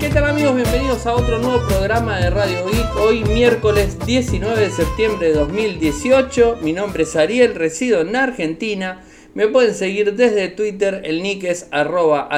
¿Qué tal amigos? Bienvenidos a otro nuevo programa de Radio Geek. Hoy miércoles 19 de septiembre de 2018. Mi nombre es Ariel, resido en Argentina. Me pueden seguir desde Twitter, el nick es arroba.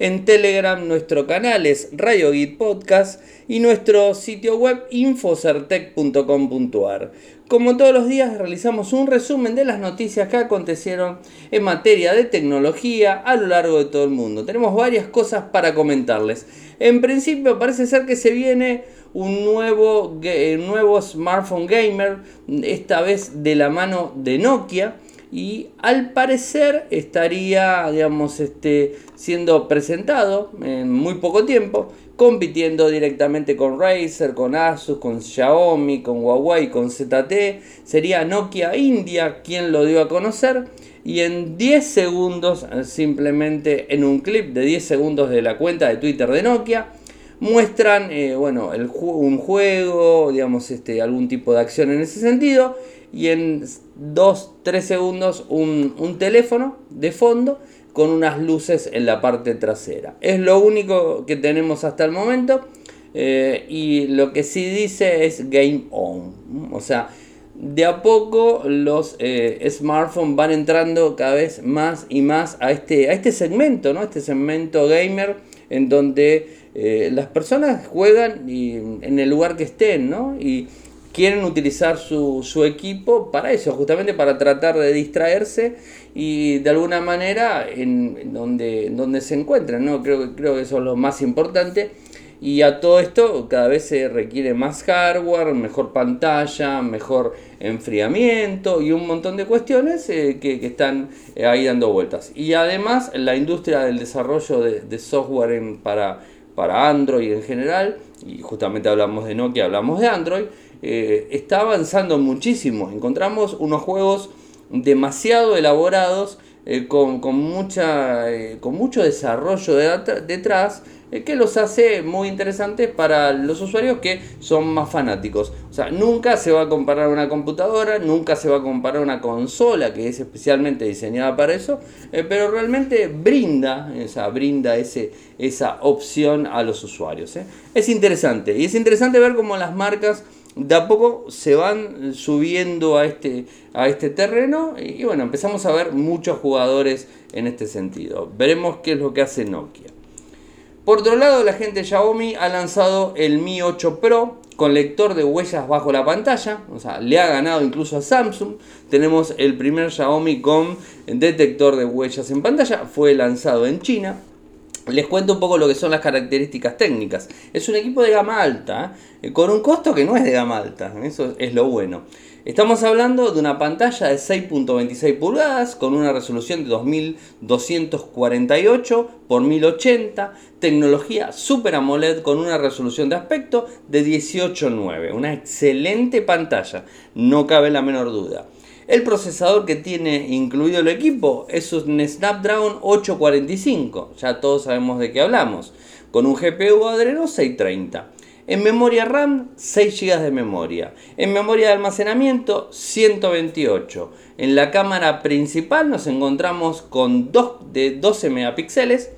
En Telegram nuestro canal es Radio Podcast y nuestro sitio web infocertec.com.ar. Como todos los días realizamos un resumen de las noticias que acontecieron en materia de tecnología a lo largo de todo el mundo. Tenemos varias cosas para comentarles. En principio parece ser que se viene un nuevo, nuevo smartphone gamer, esta vez de la mano de Nokia y al parecer estaría digamos este siendo presentado en muy poco tiempo compitiendo directamente con Razer, con Asus, con Xiaomi, con Huawei, con ZT. Sería Nokia India quien lo dio a conocer. Y en 10 segundos, simplemente en un clip de 10 segundos de la cuenta de Twitter de Nokia, muestran eh, bueno, el, un juego, digamos, este, algún tipo de acción en ese sentido. Y en 2-3 segundos un, un teléfono de fondo con unas luces en la parte trasera. Es lo único que tenemos hasta el momento. Eh, y lo que sí dice es Game On. O sea, de a poco los eh, smartphones van entrando cada vez más y más a este, a este segmento, ¿no? Este segmento gamer en donde eh, las personas juegan y, en el lugar que estén, ¿no? Y quieren utilizar su, equipo para eso, justamente para tratar de distraerse y de alguna manera en, donde, donde se encuentran, ¿no? Creo, creo que eso es lo más importante. Y a todo esto cada vez se requiere más hardware, mejor pantalla, mejor enfriamiento y un montón de cuestiones eh, que, están eh, ahí dando vueltas. Y además la industria del desarrollo de, software para, para Android en general, y justamente hablamos de Nokia, hablamos de Android, eh, está avanzando muchísimo. Encontramos unos juegos demasiado elaborados, eh, con, mucha, eh, con mucho desarrollo detrás, que los hace muy interesantes para los usuarios que son más fanáticos. O sea, nunca se va a comparar una computadora, nunca se va a comparar una consola que es especialmente diseñada para eso, pero realmente brinda, brinda ese, esa opción a los usuarios. Es interesante, y es interesante ver cómo las marcas de a poco se van subiendo a este, a este terreno y, bueno, empezamos a ver muchos jugadores en este sentido. Veremos qué es lo que hace Nokia. Por otro lado, la gente Xiaomi ha lanzado el Mi 8 Pro con lector de huellas bajo la pantalla, o sea, le ha ganado incluso a Samsung. Tenemos el primer Xiaomi con detector de huellas en pantalla, fue lanzado en China. Les cuento un poco lo que son las características técnicas. Es un equipo de gama alta, ¿eh? con un costo que no es de gama alta, eso es lo bueno. Estamos hablando de una pantalla de 6.26 pulgadas con una resolución de 2248 x 1080, tecnología Super AMOLED con una resolución de aspecto de 18.9, una excelente pantalla, no cabe la menor duda. El procesador que tiene incluido el equipo es un Snapdragon 845, ya todos sabemos de qué hablamos, con un GPU Adreno 630. En memoria RAM, 6 GB de memoria. En memoria de almacenamiento, 128. En la cámara principal nos encontramos con dos de 12 megapíxeles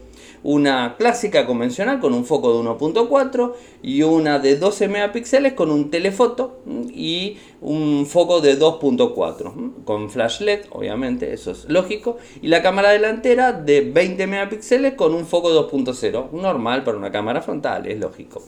una clásica convencional con un foco de 1.4 y una de 12 megapíxeles con un telefoto y un foco de 2.4 con flash LED, obviamente, eso es lógico, y la cámara delantera de 20 megapíxeles con un foco 2.0, normal para una cámara frontal, es lógico.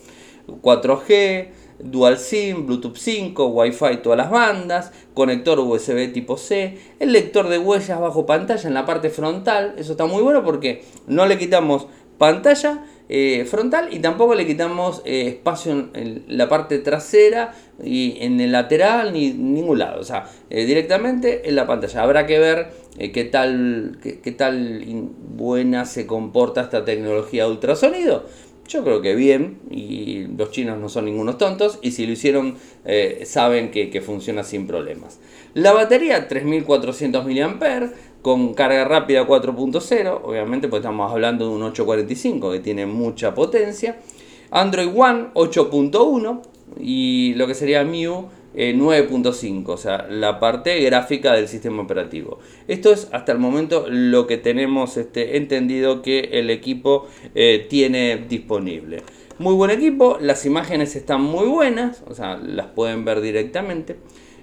4G, Dual SIM, Bluetooth 5, Wi-Fi todas las bandas, conector USB tipo C, el lector de huellas bajo pantalla en la parte frontal, eso está muy bueno porque no le quitamos pantalla eh, frontal y tampoco le quitamos eh, espacio en, la parte trasera y en el lateral ni ningún lado, o sea, eh, directamente en la pantalla. Habrá que ver qué tal, qué tal buena se comporta esta tecnología de ultrasonido yo creo que bien, y los chinos no son ningunos tontos, y si lo hicieron eh, saben que, funciona sin problemas. La batería 3400 mAh con carga rápida 4.0, obviamente pues estamos hablando de un 845 que tiene mucha potencia. Android One 8.1 y lo que sería MIU 9.5, o sea, la parte gráfica del sistema operativo. Esto es hasta el momento lo que tenemos este, entendido que el equipo tiene disponible. Muy buen equipo, las imágenes están muy buenas, o sea, las pueden ver directamente.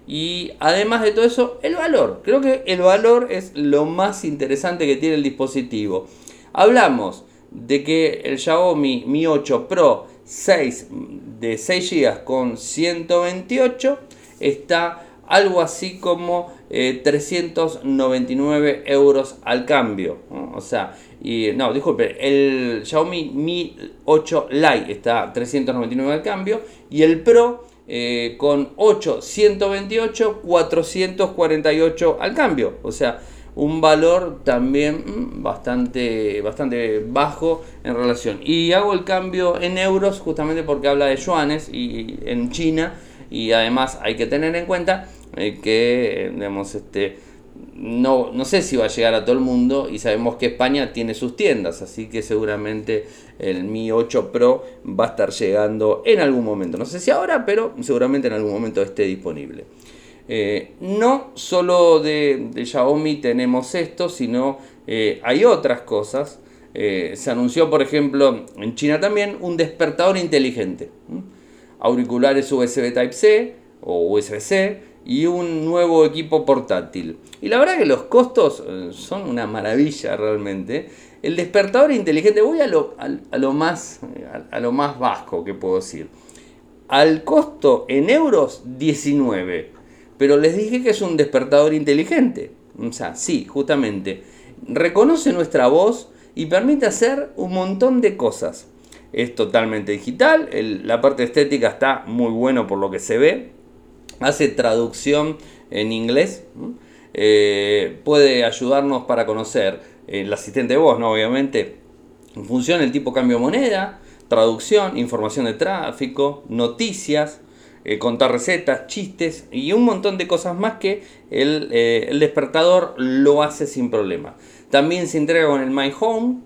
Y además de todo eso, el valor. Creo que el valor es lo más interesante que tiene el dispositivo. Hablamos de que el Xiaomi Mi 8 Pro 6 de 6 GB con 128 está algo así como 399 eh, euros al cambio. O sea, y, no, disculpe, el Xiaomi Mi 8 Lite está 399 al cambio y el Pro eh, con 8, 128, 448 al cambio. O sea, un valor también mm, bastante, bastante bajo en relación. Y hago el cambio en euros justamente porque habla de yuanes y en China. Y además hay que tener en cuenta eh, que, digamos, este, no, no sé si va a llegar a todo el mundo y sabemos que España tiene sus tiendas, así que seguramente el Mi 8 Pro va a estar llegando en algún momento. No sé si ahora, pero seguramente en algún momento esté disponible. Eh, no solo de, Xiaomi tenemos esto, sino eh, hay otras cosas. Eh, se anunció, por ejemplo, en China también un despertador inteligente. Auriculares USB Type-C o USB-C y un nuevo equipo portátil. Y la verdad que los costos son una maravilla realmente. El despertador inteligente, voy a lo, más, a, lo más bajo que puedo decir. Al costo en euros 19. Pero les dije que es un despertador inteligente. O sea, sí, justamente. Reconoce nuestra voz y permite hacer un montón de cosas. Es totalmente digital, la parte estética está muy bueno por lo que se ve hace traducción en inglés. Eh, puede ayudarnos para conocer el asistente de voz, ¿no? Obviamente, funciona el tipo cambio moneda, traducción, información de tráfico, noticias, eh, contar recetas, chistes y un montón de cosas más que el, eh, el, despertador lo hace sin problema. También se entrega con el My Home,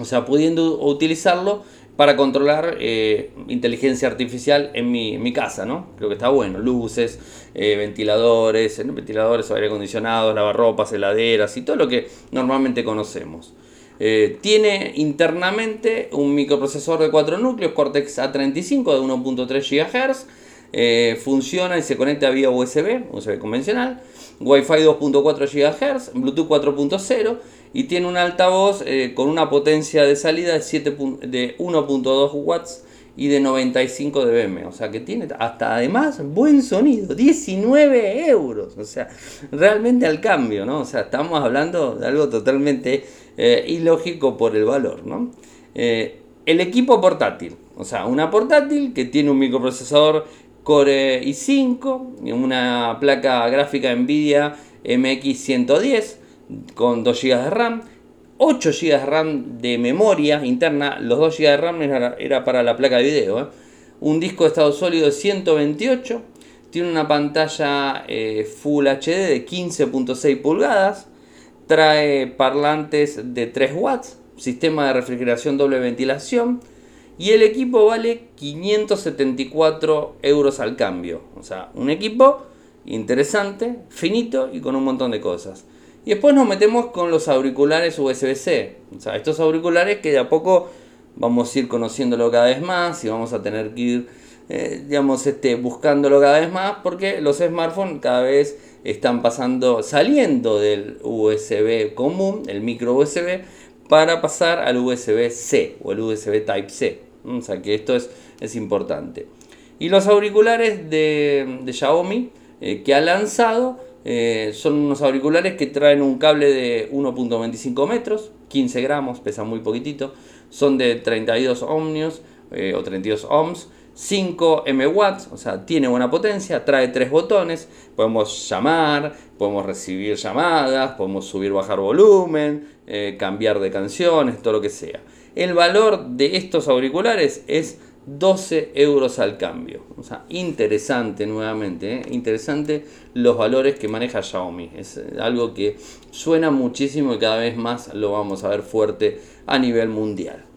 o sea, pudiendo utilizarlo para controlar eh, inteligencia artificial en mi, casa, ¿no? Creo que está bueno. Luces, ventiladores, ventiladores, aire acondicionado, lavarropas, heladeras y todo lo que normalmente conocemos. Eh, tiene internamente un microprocesor de 4 núcleos, Cortex A35 de 1.3 GHz. funciona y se conecta vía USB, USB convencional. Wi-Fi 2.4 GHz, Bluetooth 4.0 y tiene un altavoz eh, con una potencia de salida de, 7, de 1.2 watts y de 95 dBm, o sea que tiene hasta además buen sonido, 19 euros, o sea, realmente al cambio, ¿no? O sea, estamos hablando de algo totalmente eh, ilógico por el valor, ¿no? Eh, el equipo portátil, o sea, una portátil que tiene un microprocesador Core i5, una placa gráfica Nvidia MX110, con 2 GB de RAM, 8 GB de RAM de memoria interna, los 2 GB de RAM era, para la placa de video, ¿eh? un disco de estado sólido de 128, tiene una pantalla eh, Full HD de 15.6 pulgadas, trae parlantes de 3 watts, sistema de refrigeración doble ventilación y el equipo vale 574 euros al cambio. O sea, un equipo interesante, finito y con un montón de cosas. Y después nos metemos con los auriculares USB-C. O sea, estos auriculares que de a poco vamos a ir conociéndolo cada vez más y vamos a tener que ir, eh, digamos, este, buscándolo cada vez más porque los smartphones cada vez están pasando, saliendo del USB común, el micro USB, para pasar al USB-C o el USB Type-C. O sea que esto es, es importante. Y los auriculares de, Xiaomi eh, que ha lanzado eh, son unos auriculares que traen un cable de 1.25 metros, 15 gramos, pesa muy poquitito. Son de 32 ohmios eh, o 32 ohms, 5 MW, o sea, tiene buena potencia, trae tres botones. Podemos llamar, podemos recibir llamadas, podemos subir, bajar volumen, eh, cambiar de canciones, todo lo que sea. El valor de estos auriculares es 12 euros al cambio. O sea, interesante nuevamente, ¿eh? interesante los valores que maneja Xiaomi. Es eh, algo que suena muchísimo y cada vez más lo vamos a ver fuerte a nivel mundial.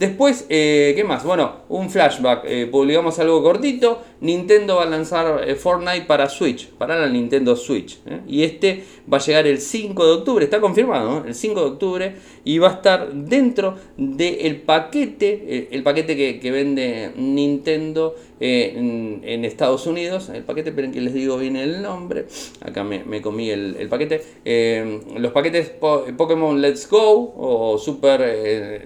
Después, eh, ¿qué más? Bueno, un flashback. publicamos algo cortito. Nintendo va a lanzar eh, Fortnite para Switch, para la Nintendo Switch. ¿eh? Y este va a llegar el 5 de octubre, está confirmado, el 5 de octubre, y va a estar dentro del paquete, eh, el paquete que, vende Nintendo en, Estados Unidos. El paquete, esperen que les digo bien el nombre. Acá me, comí el, paquete. los paquetes Pokémon Let's Go o Super,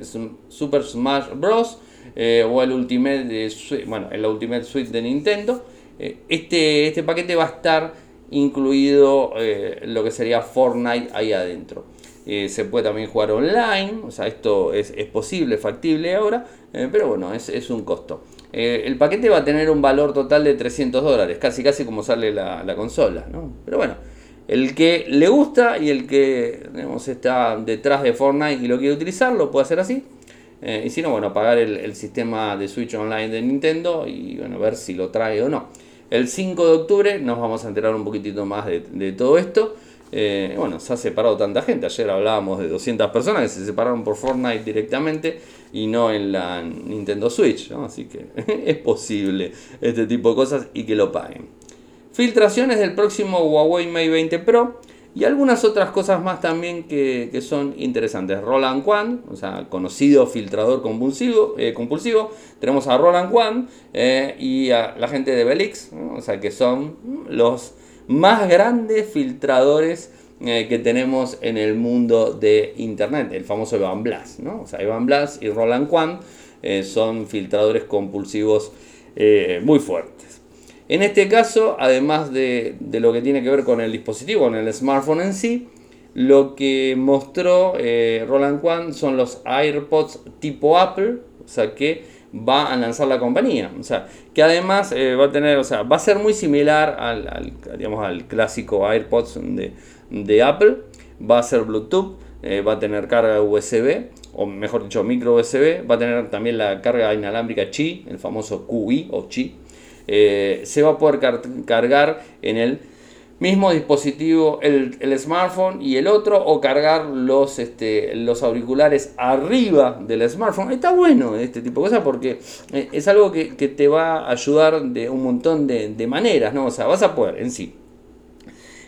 Super Smash Bros. Eh, o el Ultimate, bueno, el Ultimate Suite de Nintendo. Eh, este, este paquete va a estar incluido eh, lo que sería Fortnite ahí adentro. se puede también jugar online, o sea, esto es, posible, factible ahora, pero bueno, es, un costo. el paquete va a tener un valor total de 300 dólares, casi casi como sale la, consola, ¿no? Pero bueno, el que le gusta y el que está detrás de Fortnite y lo quiere utilizar, lo puede hacer así. Eh, y si no, bueno, pagar el, sistema de Switch Online de Nintendo y bueno, ver si lo trae o no. El 5 de octubre nos vamos a enterar un poquitito más de, todo esto. Eh, bueno, se ha separado tanta gente. Ayer hablábamos de 200 personas que se separaron por Fortnite directamente y no en la Nintendo Switch. Así que es posible este tipo de cosas y que lo paguen. Filtraciones del próximo Huawei Mate 20 Pro. Y algunas otras cosas más también que, son interesantes. Roland Quan, o sea, conocido filtrador compulsivo. Eh, compulsivo. Tenemos a Roland Quan eh, y a la gente de Belix, o sea, que son los más grandes filtradores eh, que tenemos en el mundo de Internet. El famoso Evan Blas, ¿no? O sea, Evan Blas y Roland Quan son filtradores compulsivos muy fuertes. En este caso, además de, lo que tiene que ver con el dispositivo, con el smartphone en sí, lo que mostró eh, Roland Quan son los AirPods tipo Apple, o sea que va a lanzar la compañía, o sea que además eh, va a tener, o sea, va a ser muy similar al, digamos, al clásico AirPods de, Apple, va a ser Bluetooth, eh, va a tener carga USB, o mejor dicho, micro USB, va a tener también la carga inalámbrica Qi, el famoso QI o Qi, eh, se va a poder cargar en el mismo dispositivo el, smartphone y el otro o cargar los, este, los auriculares arriba del smartphone. Está bueno este tipo de cosas porque eh, es algo que, te va a ayudar de un montón de, maneras, ¿no? O sea, vas a poder en sí.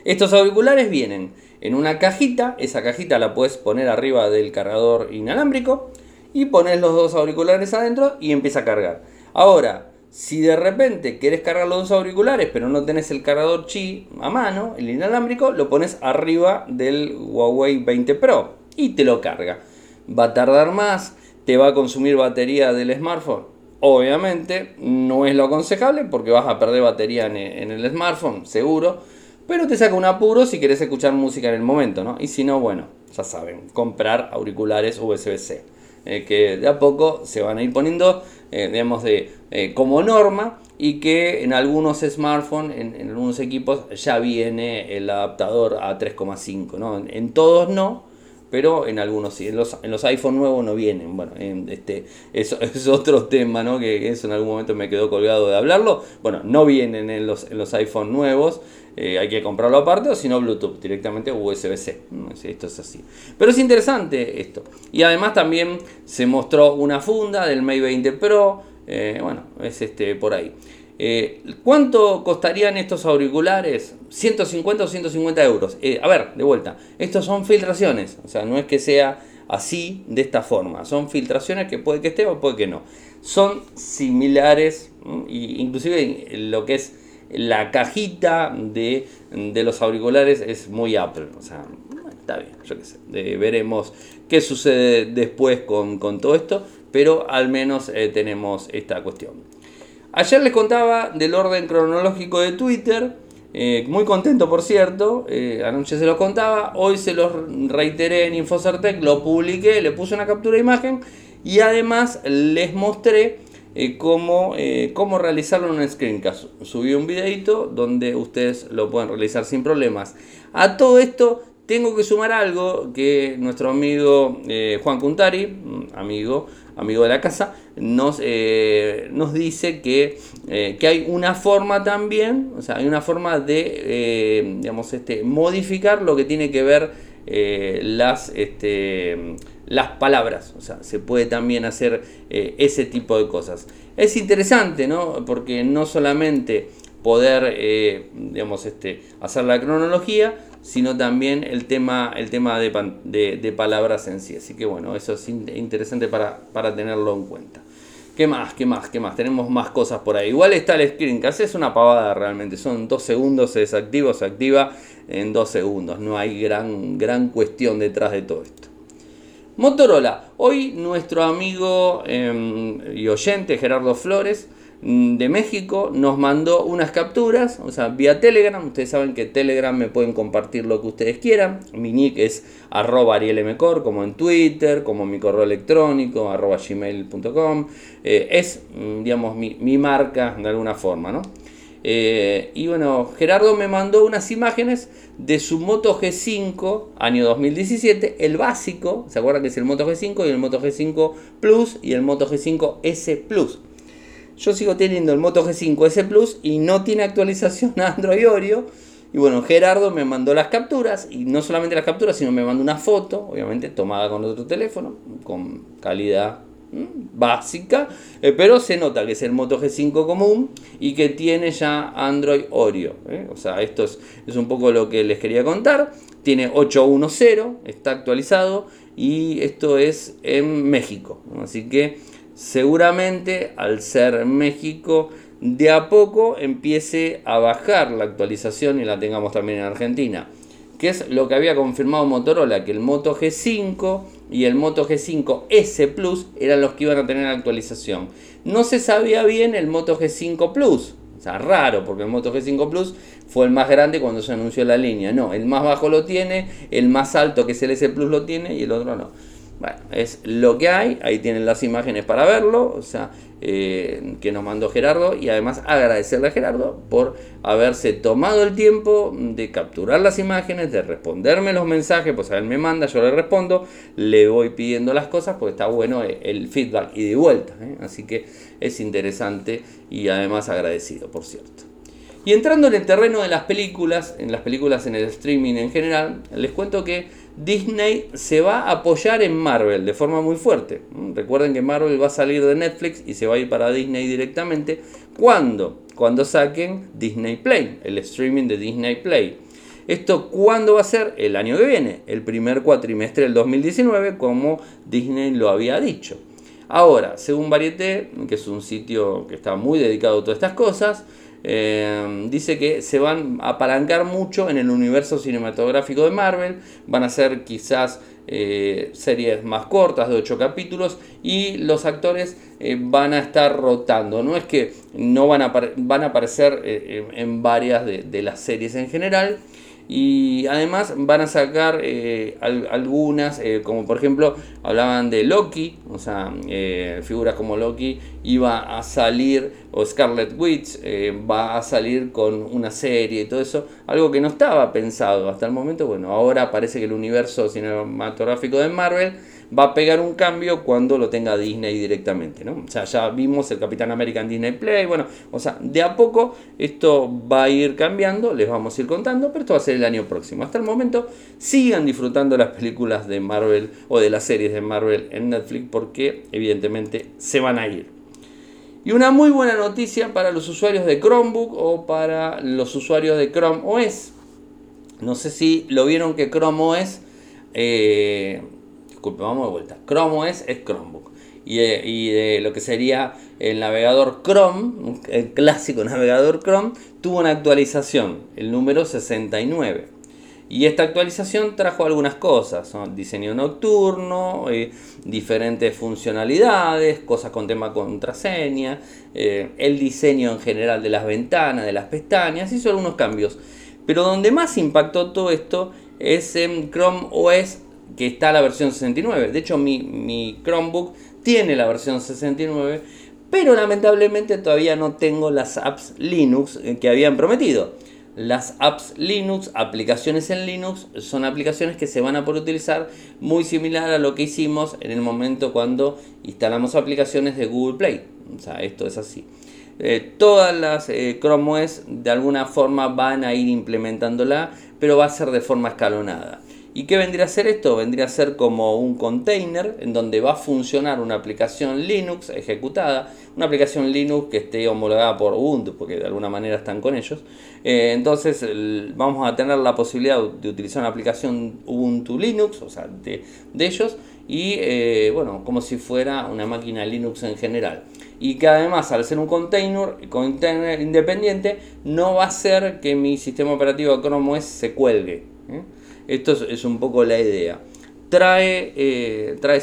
Estos auriculares vienen en una cajita, esa cajita la puedes poner arriba del cargador inalámbrico y pones los dos auriculares adentro y empieza a cargar. Ahora, si de repente quieres cargar los dos auriculares, pero no tenés el cargador Qi a mano, el inalámbrico, lo pones arriba del Huawei 20 Pro y te lo carga. Va a tardar más, te va a consumir batería del smartphone. Obviamente no es lo aconsejable porque vas a perder batería en el smartphone, seguro. Pero te saca un apuro si quieres escuchar música en el momento, ¿no? Y si no, bueno, ya saben, comprar auriculares USB-C. Eh, que de a poco se van a ir poniendo eh, digamos, de, eh, como norma y que en algunos smartphones, en, algunos equipos ya viene el adaptador a 3,5, ¿no? En, todos no, pero en algunos sí. En los, en los iPhone nuevos no vienen. Bueno, este, eso es otro tema, ¿no? Que eso en algún momento me quedó colgado de hablarlo. Bueno, no vienen en los, en los iPhone nuevos. Eh, hay que comprarlo aparte o si no Bluetooth, directamente USB-C. Esto es así. Pero es interesante esto. Y además también se mostró una funda del Mate 20 Pro. Eh, bueno, es este por ahí. Eh, ¿Cuánto costarían estos auriculares? 150 o 150 euros. a ver, de vuelta. Estos son filtraciones. O sea, no es que sea así, de esta forma. Son filtraciones que puede que esté o puede que no. Son similares, inclusive lo que es la cajita de, los auriculares es muy Apple. O sea, está bien, yo qué sé. veremos qué sucede después con, todo esto, pero al menos eh, tenemos esta cuestión. Ayer les contaba del orden cronológico de Twitter. Eh, muy contento, por cierto. Eh, anoche se los contaba. Hoy se los reiteré en Infocertec. Lo publiqué, le puse una captura de imagen. Y además les mostré eh, cómo, eh, cómo realizarlo en un screencast. Subí un videito donde ustedes lo pueden realizar sin problemas. A todo esto tengo que sumar algo que nuestro amigo eh, Juan Cuntari, mm, amigo, amigo de la casa, nos, nos dice que, que, hay una forma también, o sea, hay una forma de, digamos, este, modificar lo que tiene que ver eh, las, este, las palabras. O sea, se puede también hacer eh, ese tipo de cosas. Es interesante, ¿no? Porque no solamente poder, eh, digamos, este, hacer la cronología, sino también el tema, el tema de, de, palabras en sí. Así que bueno, eso es interesante para, para tenerlo en cuenta. ¿Qué más? ¿Qué más? ¿Qué más? Tenemos más cosas por ahí. Igual está el screencast, es una pavada realmente. Son dos segundos, se desactiva o se activa en dos segundos. No hay gran, gran cuestión detrás de todo esto. Motorola. Hoy nuestro amigo em, y oyente Gerardo Flores de México nos mandó unas capturas, o sea, vía Telegram. Ustedes saben que Telegram me pueden compartir lo que ustedes quieran. Mi nick es arroba arielmcor, como en Twitter, como mi correo electrónico, arroba gmail.com. Eh, es, mm, digamos, mi, marca de alguna forma, ¿no? Eh, y bueno, Gerardo me mandó unas imágenes de su Moto G5 año 2017, el básico, ¿se acuerdan que es el Moto G5 y el Moto G5 Plus y el Moto G5 S Plus? Yo sigo teniendo el Moto G5 S Plus y no tiene actualización a Android Oreo. Y bueno, Gerardo me mandó las capturas y no solamente las capturas, sino me mandó una foto, obviamente tomada con otro teléfono, con calidad básica, eh, pero se nota que es el Moto G5 común y que tiene ya Android Oreo. ¿eh? O sea, esto es, es un poco lo que les quería contar. Tiene 810, está actualizado y esto es en México. Así que seguramente al ser México de a poco empiece a bajar la actualización y la tengamos también en Argentina. Que es lo que había confirmado Motorola, que el Moto G5 y el Moto G5 S Plus eran los que iban a tener actualización. No se sabía bien el Moto G5 Plus. O sea, raro, porque el Moto G5 Plus fue el más grande cuando se anunció la línea. No, el más bajo lo tiene, el más alto que es el S Plus lo tiene y el otro no. Bueno, es lo que hay, ahí tienen las imágenes para verlo, o sea, eh, que nos mandó Gerardo y además agradecerle a Gerardo por haberse tomado el tiempo de capturar las imágenes, de responderme los mensajes, pues a él me manda, yo le respondo, le voy pidiendo las cosas, pues está bueno el feedback y de vuelta, ¿eh? así que es interesante y además agradecido, por cierto. Y entrando en el terreno de las películas, en las películas en el streaming en general, les cuento que Disney se va a apoyar en Marvel de forma muy fuerte. Mm, recuerden que Marvel va a salir de Netflix y se va a ir para Disney directamente. ¿Cuándo? Cuando saquen Disney Play, el streaming de Disney Play. ¿Esto cuándo va a ser? El año que viene, el primer cuatrimestre del 2019, como Disney lo había dicho. Ahora, según Varieté, que es un sitio que está muy dedicado a todas estas cosas, eh, dice que se van a apalancar mucho en el universo cinematográfico de Marvel, van a ser quizás eh, series más cortas de 8 capítulos y los actores eh, van a estar rotando. No es que no van a, van a aparecer en varias de, las series en general, y además van a sacar eh, algunas, eh, como por ejemplo hablaban de Loki, o sea, eh, figuras como Loki iba a salir, o Scarlet Witch va a salir con una serie y todo eso, algo que no estaba pensado hasta el momento. Bueno, ahora parece que el universo cinematográfico de Marvel va a pegar un cambio cuando lo tenga Disney directamente, ¿no? O sea, ya vimos el Capitán América en Disney Play, bueno, o sea, de a poco esto va a ir cambiando, les vamos a ir contando, pero esto va a ser el año próximo. Hasta el momento sigan disfrutando las películas de Marvel o de las series de Marvel en Netflix porque evidentemente se van a ir. Y una muy buena noticia para los usuarios de Chromebook o para los usuarios de Chrome OS. No sé si lo vieron que Chrome OS eh, vamos de vuelta. Chrome OS es Chromebook. Y, de lo que sería el navegador Chrome, el clásico navegador Chrome, tuvo una actualización, el número 69. Y esta actualización trajo algunas cosas, diseño nocturno, eh, diferentes funcionalidades, cosas con tema contraseña, eh, el diseño en general de las ventanas, de las pestañas, hizo algunos cambios. Pero donde más impactó todo esto es en Chrome OS que está la versión 69. De hecho, mi, Chromebook tiene la versión 69, pero lamentablemente todavía no tengo las apps Linux eh, que habían prometido. Las apps Linux, aplicaciones en Linux, son aplicaciones que se van a poder utilizar muy similar a lo que hicimos en el momento cuando instalamos aplicaciones de Google Play. O sea, esto es así. Eh, todas las eh, Chrome OS de alguna forma van a ir implementándola, pero va a ser de forma escalonada. ¿Y qué vendría a ser esto? Vendría a ser como un container en donde va a funcionar una aplicación Linux ejecutada, una aplicación Linux que esté homologada por Ubuntu, porque de alguna manera están con ellos. Eh, entonces vamos a tener la posibilidad de utilizar una aplicación Ubuntu Linux, o sea, de, ellos, y eh, bueno, como si fuera una máquina Linux en general. Y que además, al ser un container, container independiente, no va a hacer que mi sistema operativo Chrome OS se cuelgue. ¿eh? Esto es, un poco la idea. Trae, eh, trae,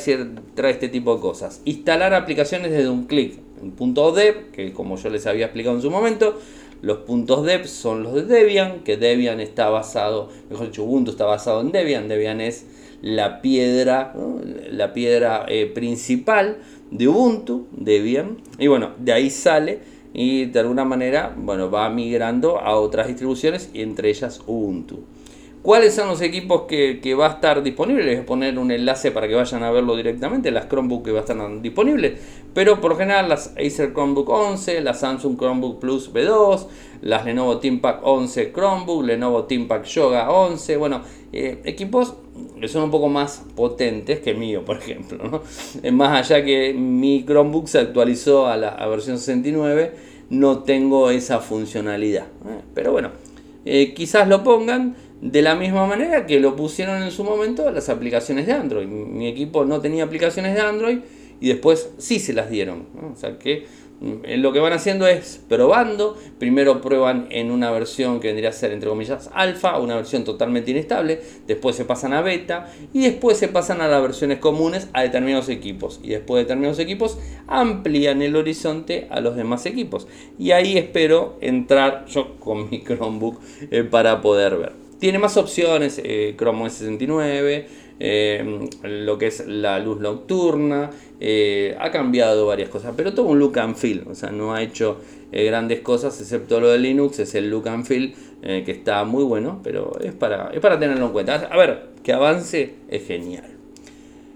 trae este tipo de cosas. Instalar aplicaciones desde un clic. En punto dev, que como yo les había explicado en su momento, los puntos dev son los de Debian, que Debian está basado, mejor dicho, Ubuntu está basado en Debian. Debian es la piedra, la piedra eh, principal de Ubuntu, Debian. Y bueno, de ahí sale y de alguna manera, bueno, va migrando a otras distribuciones y entre ellas Ubuntu. ¿Cuáles son los equipos que, va a estar disponibles? Les voy a poner un enlace para que vayan a verlo directamente, las Chromebook que va a estar disponibles. Pero por general las Acer Chromebook 11, las Samsung Chromebook Plus B2, las Lenovo ThinkPad 11 Chromebook, Lenovo ThinkPad Yoga 11. Bueno, eh, equipos que son un poco más potentes que el mío, por ejemplo. ¿no? Más allá que mi Chromebook se actualizó a la versión 69, no tengo esa funcionalidad. ¿eh? Pero bueno, eh, quizás lo pongan de la misma manera que lo pusieron en su momento las aplicaciones de Android. Mi equipo no tenía aplicaciones de Android y después sí se las dieron. O sea que mm, lo que van haciendo es probando. Primero prueban en una versión que vendría a ser, entre comillas, alfa, una versión totalmente inestable. Después se pasan a beta. Y después se pasan a las versiones comunes a determinados equipos. Y después de determinados equipos amplían el horizonte a los demás equipos. Y ahí espero entrar yo con mi Chromebook eh, para poder ver. Tiene más opciones, eh, Chrome OS 69, eh, lo que es la luz nocturna, eh, ha cambiado varias cosas, pero todo un look and feel, o sea, no ha hecho grandes cosas excepto lo de Linux, es el look and feel que está muy bueno, pero es para, es para tenerlo en cuenta. A ver, que avance es genial.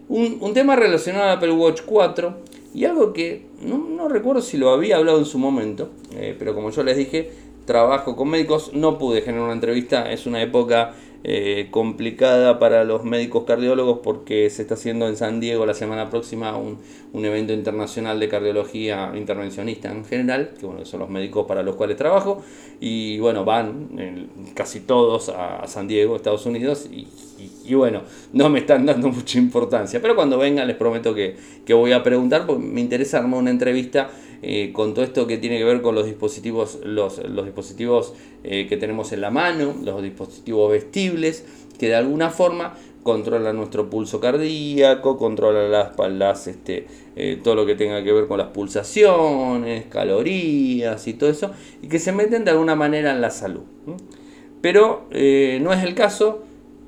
Un, tema relacionado al Apple Watch 4 y algo que no, recuerdo si lo había hablado en su momento, pero como yo les dije, trabajo con médicos, no pude generar una entrevista, es una época eh, complicada para los médicos cardiólogos porque se está haciendo en San Diego la semana próxima un, evento internacional de cardiología intervencionista en general, que bueno, son los médicos para los cuales trabajo, y bueno, van casi todos a, San Diego, Estados Unidos, y, bueno, no me están dando mucha importancia, pero cuando vengan les prometo que, que voy a preguntar, porque me interesa armar una entrevista eh, con todo esto que tiene que ver con los dispositivos, los, dispositivos eh, que tenemos en la mano, los dispositivos vestibles, que de alguna forma controlan nuestro pulso cardíaco, controlan las, las este, eh, todo lo que tenga que ver con las pulsaciones, calorías y todo eso, y que se meten de alguna manera en la salud. Pero no es el caso.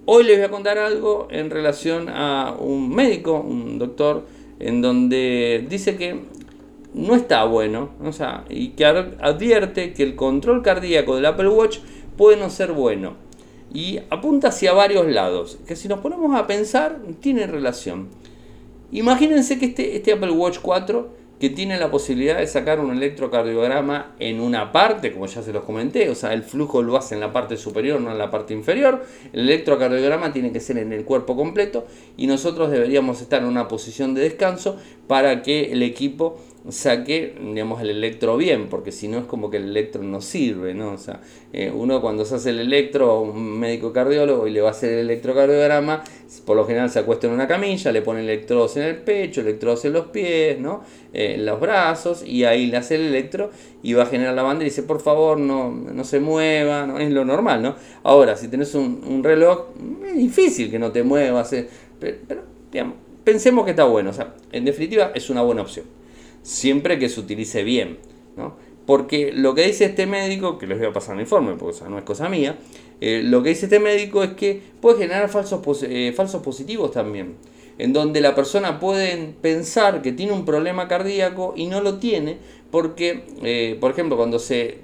Hoy les voy a contar algo en relación a un médico, un doctor, en donde dice que no está bueno, o sea, y que advierte que el control cardíaco del Apple Watch puede no ser bueno. Y apunta hacia varios lados, que si nos ponemos a pensar, tiene relación. Imagínense que este, este Apple Watch 4 que tiene la posibilidad de sacar un electrocardiograma en una parte, como ya se los comenté, o sea, el flujo lo hace en la parte superior, no en la parte inferior. El electrocardiograma tiene que ser en el cuerpo completo y nosotros deberíamos estar en una posición de descanso para que el equipo saque, digamos, el electro bien, porque si no es como que el electro no sirve, ¿no? O sea, eh, uno cuando se hace el electro a un médico cardiólogo y le va a hacer el electrocardiograma, por lo general se acuesta en una camilla, le pone electrodos en el pecho, electrodos en los pies, ¿no? Eh, en los brazos, y ahí le hace el electro y va a generar la banda y dice, por favor, no, no se mueva, ¿no? Es lo normal, ¿no? Ahora, si tenés un, reloj, es difícil que no te muevas, eh, pero, pero pensemos que está bueno, o sea, en definitiva es una buena opción siempre que se utilice bien. ¿no? Porque lo que dice este médico, que les voy a pasar el informe, porque no es cosa mía, eh, lo que dice este médico es que puede generar falsos, eh, falsos positivos también, en donde la persona puede pensar que tiene un problema cardíaco y no lo tiene, porque, eh, por ejemplo, cuando se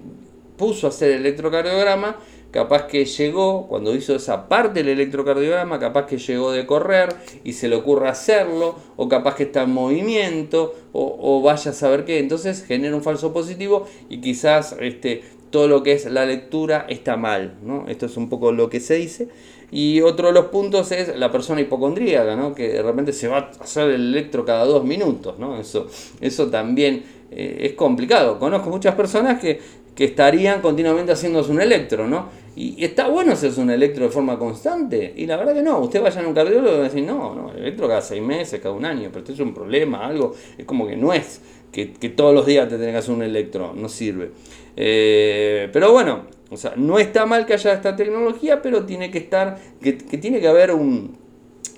puso a hacer el electrocardiograma, capaz que llegó, cuando hizo esa parte del electrocardiograma, capaz que llegó de correr y se le ocurre hacerlo, o capaz que está en movimiento, o, vaya a saber qué, entonces genera un falso positivo y quizás este, todo lo que es la lectura está mal, ¿no? Esto es un poco lo que se dice. Y otro de los puntos es la persona hipocondríaca, ¿no? Que de repente se va a hacer el electro cada dos minutos, ¿no? Eso, eso también eh, es complicado. Conozco muchas personas que, que estarían continuamente haciéndose un electro, ¿no? Y, está bueno hacerse un electro de forma constante. Y la verdad que no. Usted vaya a un cardiólogo y va a decir, no, no, el electro cada seis meses, cada un año, pero esto es un problema, algo. Es como que no es que, todos los días te tengas que hacer un electro, no sirve. Eh, pero bueno, o sea, no está mal que haya esta tecnología, pero tiene que estar, que, tiene que haber un,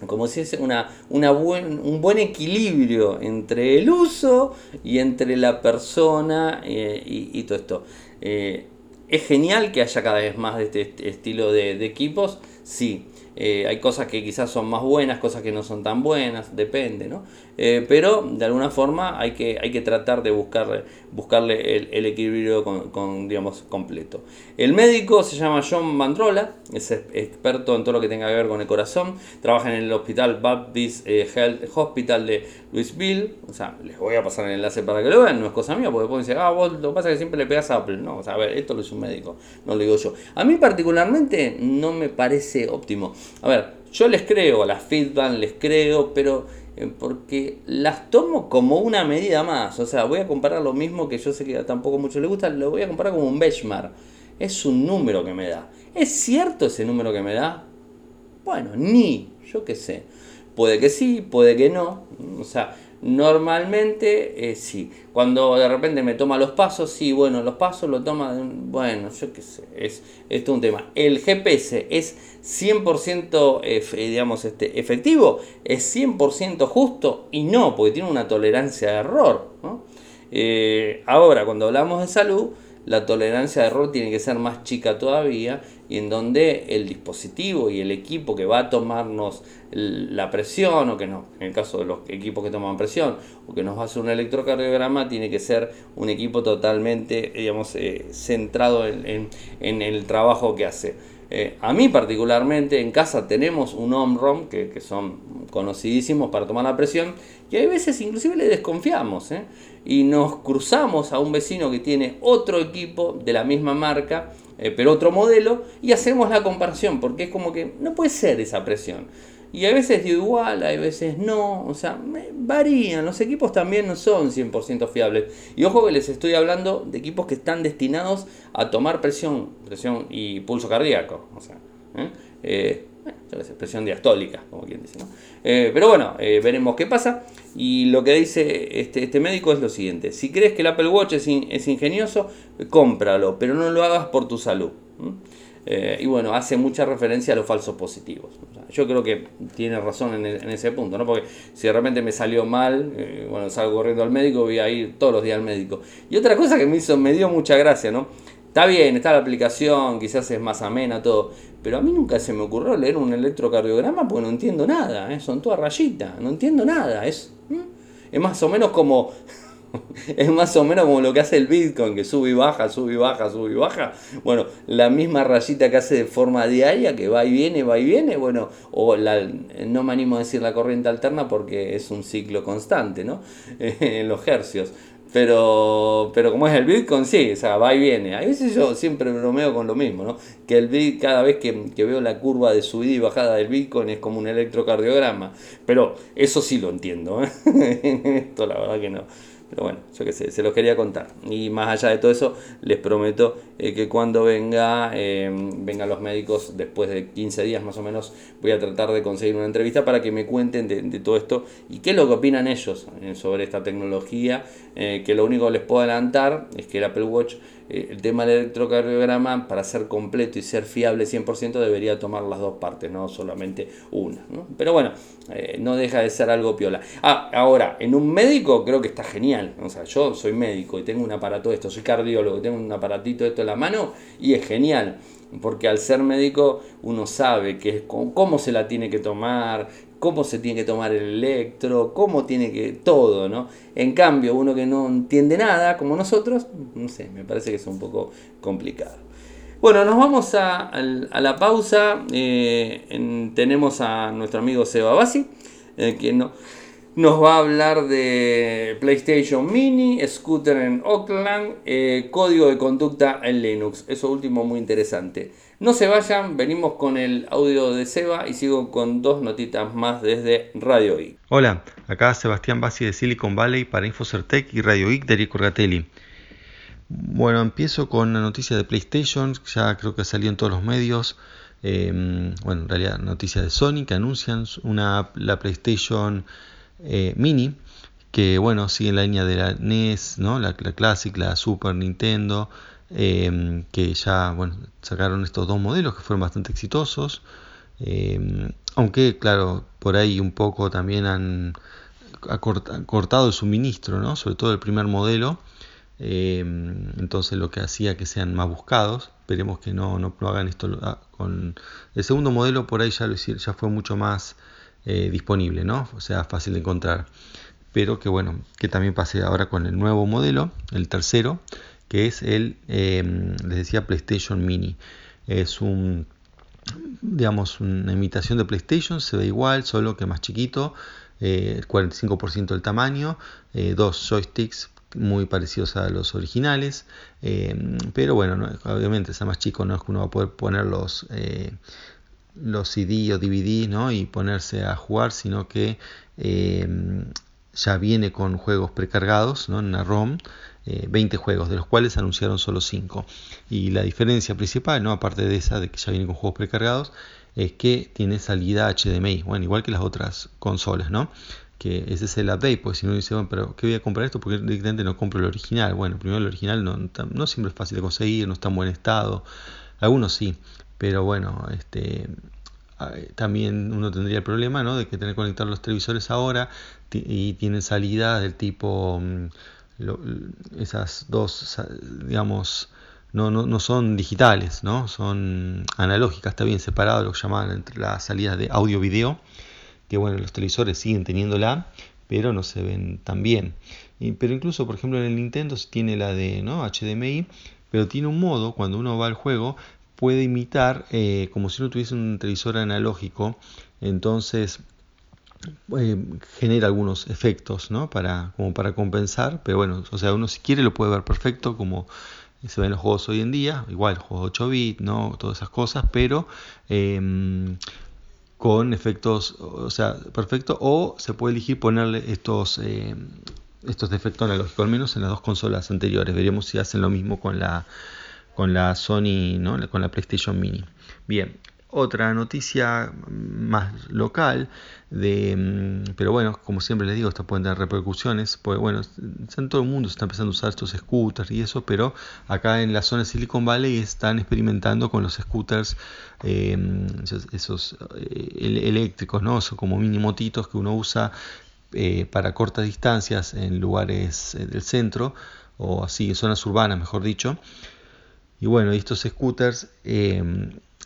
como si es una, una buen, un buen equilibrio entre el uso y entre la persona eh, y, todo esto. Eh, ¿Es genial que haya cada vez más de este estilo de, equipos? Sí. Eh, hay cosas que quizás son más buenas, cosas que no son tan buenas, depende, ¿no? Eh, pero de alguna forma hay que, hay que tratar de buscarle, buscarle el, equilibrio con, digamos, completo. El médico se llama John Mandrola, es experto en todo lo que tenga que ver con el corazón, trabaja en el Hospital Baptist eh, Health Hospital de Louisville, o sea, les voy a pasar el enlace para que lo vean, no es cosa mía, porque pueden decir, ah, vos lo que pasa es que siempre le pegas a Apple, no, a ver, esto lo es un médico, no lo digo yo. A mí particularmente no me parece óptimo. A ver, yo les creo, a las feedback les creo, pero porque las tomo como una medida más. O sea, voy a comparar lo mismo que yo sé que tampoco mucho le gusta, lo voy a comparar como un benchmark. Es un número que me da. ¿Es cierto ese número que me da? Bueno, ni, yo qué sé. Puede que sí, puede que no. O sea, Normalmente, eh, sí. Cuando de repente me toma los pasos, sí, bueno, los pasos lo toma, bueno, yo qué sé, es, es un tema. El GPS es 100% digamos, este, efectivo, es 100% justo y no, porque tiene una tolerancia de error. Eh, ahora, cuando hablamos de salud, la tolerancia de error tiene que ser más chica todavía y en donde el dispositivo y el equipo que va a tomarnos la presión, o que no, en el caso de los equipos que toman presión, o que nos va a hacer un electrocardiograma, tiene que ser un equipo totalmente, digamos, eh, centrado en, el trabajo que hace. Eh, a mí particularmente en casa tenemos un OMROM que, que, son conocidísimos para tomar la presión y hay veces inclusive le desconfiamos ¿eh? y nos cruzamos a un vecino que tiene otro equipo de la misma marca pero otro modelo y hacemos la comparación porque es como que no puede ser esa presión. Y a veces igual, a veces no, o sea, varían, los equipos también no son 100% fiables. Y ojo que les estoy hablando de equipos que están destinados a tomar presión, presión y pulso cardíaco, o sea, ¿eh? Eh, presión diastólica, como quien dice, ¿no? Eh, pero bueno, veremos qué pasa. Y lo que dice este, este médico es lo siguiente, si crees que el Apple Watch es, es ingenioso, cómpralo, pero no lo hagas por tu salud. Eh, y bueno, hace mucha referencia a los falsos positivos. yo creo que tiene razón en, ese punto, ¿no? Porque si de repente me salió mal, eh, bueno, salgo corriendo al médico, voy a ir todos los días al médico. Y otra cosa que me hizo, me dio mucha gracia, ¿no? Está bien, está la aplicación, quizás es más amena, todo. Pero a mí nunca se me ocurrió leer un electrocardiograma porque no entiendo nada, ¿eh? son todas rayitas, no entiendo nada. Es, es más o menos como es más o menos como lo que hace el Bitcoin, que sube y baja, sube y baja, sube y baja. Bueno, la misma rayita que hace de forma diaria, que va y viene, va y viene, bueno, o la, no me animo a decir la corriente alterna porque es un ciclo constante, ¿no? en los hercios. Pero, pero como es el Bitcoin, sí, o sea, va y viene. A veces yo siempre bromeo con lo mismo, ¿no? Que el Bitcoin, cada vez que, que, veo la curva de subida y bajada del Bitcoin es como un electrocardiograma. Pero eso sí lo entiendo, ¿eh? Esto la verdad que no. Pero bueno, yo qué sé, se los quería contar. Y más allá de todo eso, les prometo eh, que cuando venga, eh, vengan los médicos, después de 15 días más o menos, voy a tratar de conseguir una entrevista para que me cuenten de, todo esto y qué es lo que opinan ellos eh, sobre esta tecnología, que lo único que les puedo adelantar es que el Apple Watch eh, el tema del electrocardiograma, para ser completo y ser fiable 100%, debería tomar las dos partes, no solamente una. Pero bueno, eh, no deja de ser algo piola. Ah, ahora, en un médico creo que está genial. O sea, yo soy médico y tengo un aparato de esto, soy cardiólogo, tengo un aparatito de esto en la mano y es genial porque al ser médico uno sabe que cómo se la tiene que tomar, cómo se tiene que tomar el electro, cómo tiene que todo, ¿no? En cambio, uno que no entiende nada, como nosotros, no sé, me parece que es un poco complicado. Bueno, nos vamos a, la pausa. Eh, tenemos a nuestro amigo Seba Bassi, eh, que no, Nos va a hablar de PlayStation Mini, scooter en Oakland, eh, código de conducta en Linux. Eso último muy interesante. No se vayan, venimos con el audio de Seba y sigo con dos notitas más desde Radio Geek. Hola, acá Sebastián Bassi de Silicon Valley para Infocertec y Radio Geek de Eric Orgatelli. Bueno, empiezo con la noticia de PlayStation, ya creo que salió en todos los medios. Em, bueno, en realidad noticia de Sony que anuncian una, la PlayStation eh, Mini, que bueno, sigue la línea de la NES, ¿no? la, la Classic, la Super Nintendo, em, que ya bueno, sacaron estos dos modelos que fueron bastante exitosos. Em, aunque, claro, por ahí un poco también han cortado el suministro, ¿no? sobre todo el primer modelo. entonces lo que hacía que sean más buscados. Esperemos que no, no, hagan esto ah, con el segundo modelo, por ahí ya, ya fue mucho más eh, disponible, ¿no? O sea, fácil de encontrar. Pero que bueno, que también pase ahora con el nuevo modelo, el tercero, que es el, em, les decía, PlayStation Mini. Es un, digamos, una imitación de PlayStation, se ve igual, solo que más chiquito, eh, el 45% del tamaño, eh, dos joysticks muy parecidos a los originales, em, pero bueno, obviamente es más chico, no es que uno va a poder poner los, los CD o DVD ¿no? y ponerse a jugar, sino que em, ya viene con juegos precargados ¿no? en una ROM, 20 eh, juegos, de los cuales anunciaron solo 5. Y la diferencia principal, ¿no? aparte de esa de que ya viene con juegos precargados, es que tiene salida HDMI, bueno, igual que las otras consolas, ¿no? que ese es el update, pues si no dice, bueno, pero ¿qué voy a comprar esto? Porque directamente no compro el original. Bueno, primero el original no, siempre es fácil de conseguir, no está en buen estado, algunos sí, pero bueno, este, también uno tendría el problema ¿no? de que tener conectados los televisores ahora y tienen salida del tipo, esas dos, digamos, no, no, no, son digitales, ¿no? son analógicas, está bien separado lo que llamaban entre las salidas de audio-video, que bueno, los televisores siguen teniéndola, pero no se ven tan bien. pero incluso, por ejemplo, en el Nintendo tiene la de ¿no? HDMI, pero tiene un modo, cuando uno va al juego, puede imitar eh, como si no tuviese un televisor analógico, entonces eh, genera algunos efectos ¿no? para, como para compensar, pero bueno, o sea, uno si quiere lo puede ver perfecto como se ven los juegos hoy en día, igual juegos 8 bits, ¿no? todas esas cosas, pero em, con efectos, o sea, perfecto, o se puede elegir ponerle estos, em, estos defectos analógicos, al menos en las dos consolas anteriores, veremos si hacen lo mismo con la con la Sony, ¿no? con la PlayStation Mini. Bien, otra noticia más local, de, mm, pero bueno, como siempre les digo, esto puede tener repercusiones, pues bueno, en todo el mundo se está empezando a usar estos scooters y eso, pero acá en la zona de Silicon Valley están experimentando con los scooters, em, esos, eh, eléctricos, ¿no? Como mini motitos que uno usa eh, para cortas distancias en lugares eh, del centro, o así, en zonas urbanas, mejor dicho. Y bueno, estos scooters, eh,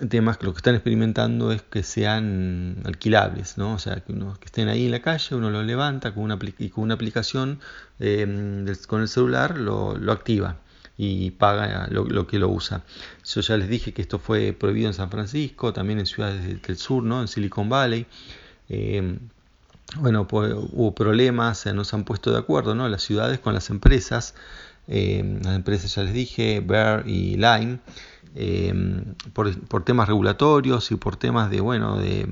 temas que lo que están experimentando es que sean alquilables, ¿no? O sea, que, uno, que estén ahí en la calle, uno lo levanta con una, y con una aplicación em, con el celular lo, activa y paga lo, que lo usa. Yo ya les dije que esto fue prohibido en San Francisco, también en ciudades del sur, ¿no? En Silicon Valley. Em, bueno, pues, hubo problemas, no se han puesto de acuerdo, ¿no? Las ciudades con las empresas eh, las empresas ya les dije, Bear y Line, eh, por, temas regulatorios y por temas de, bueno, de,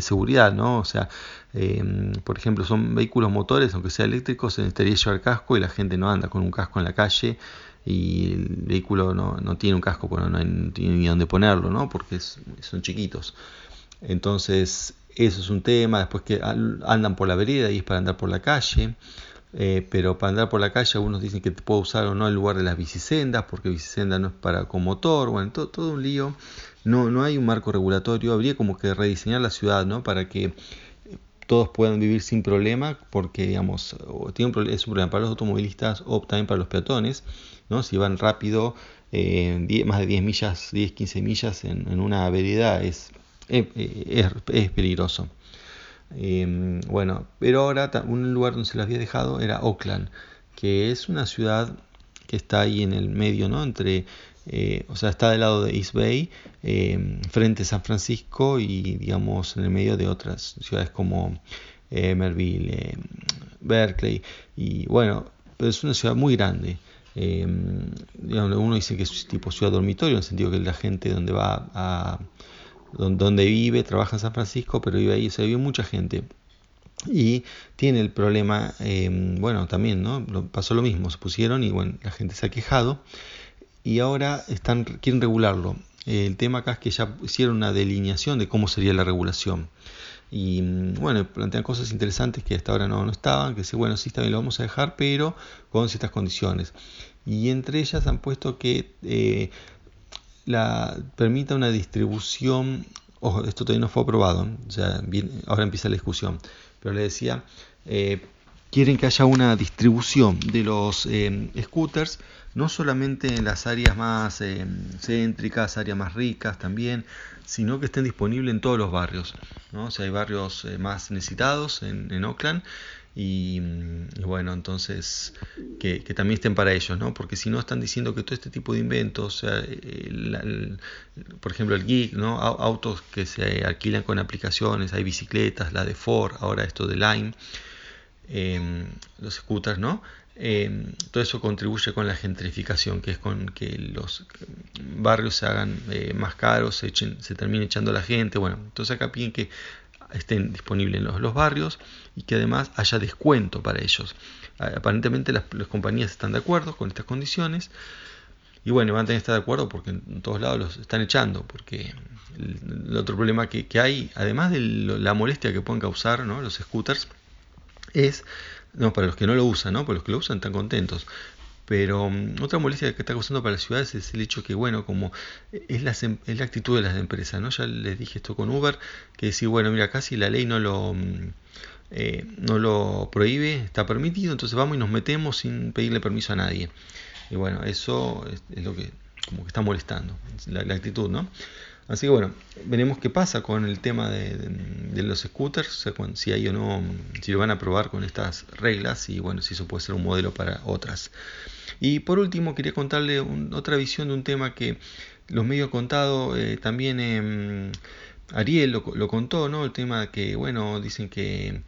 seguridad, ¿no? O sea, eh, por ejemplo, son vehículos motores, aunque sea eléctricos, se necesitaría llevar casco y la gente no anda con un casco en la calle y el vehículo no, tiene un casco, porque no, tiene ni dónde ponerlo, ¿no? Porque son chiquitos. Entonces, eso es un tema, después que andan por la vereda y es para andar por la calle. Eh, pero para andar por la calle algunos dicen que te puedo usar o no en lugar de las bicisendas, porque bicisenda no es para con motor, bueno, todo, todo un lío. No, no hay un marco regulatorio, habría como que rediseñar la ciudad, ¿no? Para que todos puedan vivir sin problema, porque digamos, tiene un, es un problema para los automovilistas o también para los peatones, ¿no? Si van rápido, eh, más de 10 millas, 10, 15 millas en, una vereda es, es, es peligroso. Em, bueno, pero ahora un lugar donde se lo había dejado era Oakland, que es una ciudad que está ahí en el medio, ¿no? Entre eh, o sea, está del lado de East Bay, eh, frente a San Francisco y, digamos, en el medio de otras ciudades como Emerville, Berkeley, y bueno, pero es una ciudad muy grande. uno dice que es tipo ciudad dormitorio, en el sentido que la gente donde va a donde vive, trabaja en San Francisco, pero vive ahí, se vive mucha gente. Y tiene el problema, em, bueno, también, ¿no? Pasó lo mismo, se pusieron y bueno, la gente se ha quejado y ahora están, quieren regularlo. el tema acá es que ya hicieron una delineación de cómo sería la regulación. Y mm, bueno, plantean cosas interesantes que hasta ahora no, no estaban, que sí, bueno, sí bien, lo vamos a dejar, pero con ciertas condiciones. Y entre ellas han puesto que eh, la, permita una distribución, ojo, esto todavía no fue aprobado, o sea, ahora empieza la discusión, pero le decía, eh, quieren que haya una distribución de los eh, scooters, no solamente en las áreas más eh, céntricas, áreas más ricas también, sino que estén disponibles en todos los barrios. ¿no? O sea, hay barrios más necesitados en Oakland y, bueno, entonces que, también estén para ellos, ¿no? Porque si no están diciendo que todo este tipo de inventos, por ejemplo el Geek, ¿no? Autos que se alquilan con aplicaciones, hay bicicletas, la de Ford, ahora esto de Lime, em, los scooters, ¿no? Em, todo eso contribuye con la gentrificación, que es con que los barrios se hagan eh, más caros, se, echen, se termine echando la gente. Bueno, entonces acá piden que estén disponibles en los, barrios y que además haya descuento para ellos. Aparentemente las, compañías están de acuerdo con estas condiciones y bueno, van a tener que estar de acuerdo porque en todos lados los están echando, porque el, otro problema que, hay, además de la molestia que pueden causar los scooters, es, no, para los que no lo usan, ¿no? para los que lo usan están contentos, pero mm, otra molestia que está causando para las ciudades es el hecho que, bueno, como es la, es la actitud de las empresas, ¿no? Ya les dije esto con Uber, que decir, bueno, mira, casi la ley no lo, mm, eh, no lo prohíbe, está permitido, entonces vamos y nos metemos sin pedirle permiso a nadie. Y bueno, eso es, lo que como que está molestando, la, actitud, ¿no? Así que bueno, veremos qué pasa con el tema de, de, los scooters, si hay o no, si lo van a probar con estas reglas y bueno, si eso puede ser un modelo para otras. Y por último, quería contarle otra visión de un tema que los medios han contado, eh, también em, Ariel lo, contó, ¿no? El tema que, bueno, dicen que,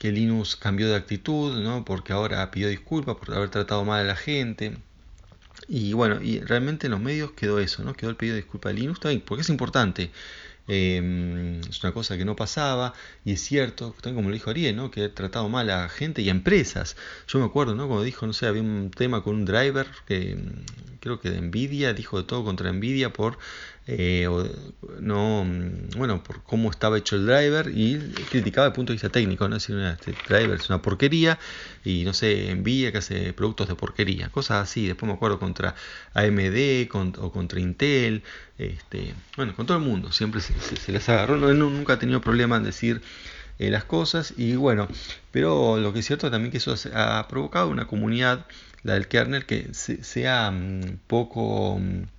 que Linus cambió de actitud, ¿no? Porque ahora pidió disculpas por haber tratado mal a la gente. Y bueno, y realmente en los medios quedó eso, ¿no? Quedó el pedido de disculpas de Linus también, porque es importante. Em, es una cosa que no pasaba y es cierto, como lo dijo Ariel, ¿no? que ha tratado mal a gente y a empresas. Yo me acuerdo, ¿no? Cuando dijo, no sé, había un tema con un driver que creo que de Nvidia, dijo de todo contra Nvidia por eh, no, bueno, por cómo estaba hecho el driver y criticaba el punto de vista técnico, ¿no? Decir, este driver es una porquería y no sé, Nvidia que hace productos de porquería, cosas así. Después me acuerdo contra AMD o contra Intel, este, bueno, con todo el mundo, siempre se, se, les agarró, no, nunca ha tenido problema en decir eh, las cosas y bueno, pero lo que es cierto también que eso ha provocado una comunidad, la del kernel, que sea mm, poco... Mm,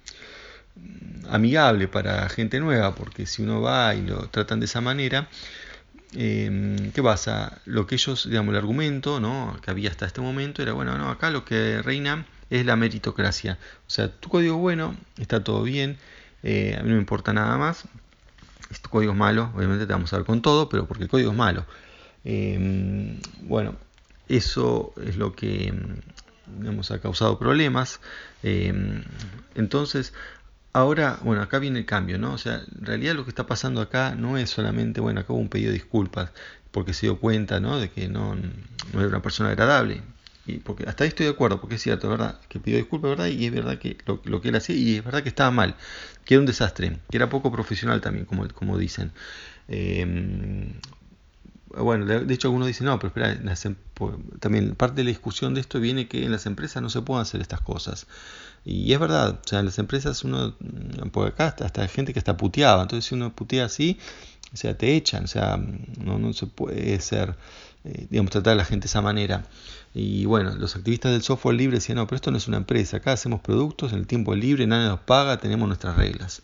amigable para gente nueva, porque si uno va y lo tratan de esa manera, eh, ¿qué pasa? Lo que ellos, digamos, el argumento ¿no? que había hasta este momento era, bueno, no, acá lo que reina es la meritocracia. O sea, tu código bueno, está todo bien, eh, a mí no me importa nada más. Si tu código es malo, obviamente te vamos a dar con todo, pero porque el código es malo. Eh, bueno, eso es lo que digamos, ha causado problemas. entonces, Ahora, bueno, acá viene el cambio, ¿no? O sea, en realidad lo que está pasando acá no es solamente, bueno, acá hubo un pedido de disculpas porque se dio cuenta, ¿no? De que no, no era una persona agradable. Y porque hasta ahí estoy de acuerdo, porque es cierto, ¿verdad? Que pidió disculpas, ¿verdad? Y es verdad que lo, que él hacía, y es verdad que estaba mal, que era un desastre, que era poco profesional también, como, como dicen. Eh, bueno, de hecho algunos dicen, no, pero espera, em, también parte de la discusión de esto viene que en las empresas no se pueden hacer estas cosas. Y es verdad, o sea, las empresas uno, por acá hasta, hay gente que está puteaba, entonces si uno putea así, o sea, te echan, o sea, no, no se puede ser, eh, digamos, tratar a la gente de esa manera. Y bueno, los activistas del software libre decían, no, pero esto no es una empresa, acá hacemos productos en el tiempo libre, nadie nos paga, tenemos nuestras reglas.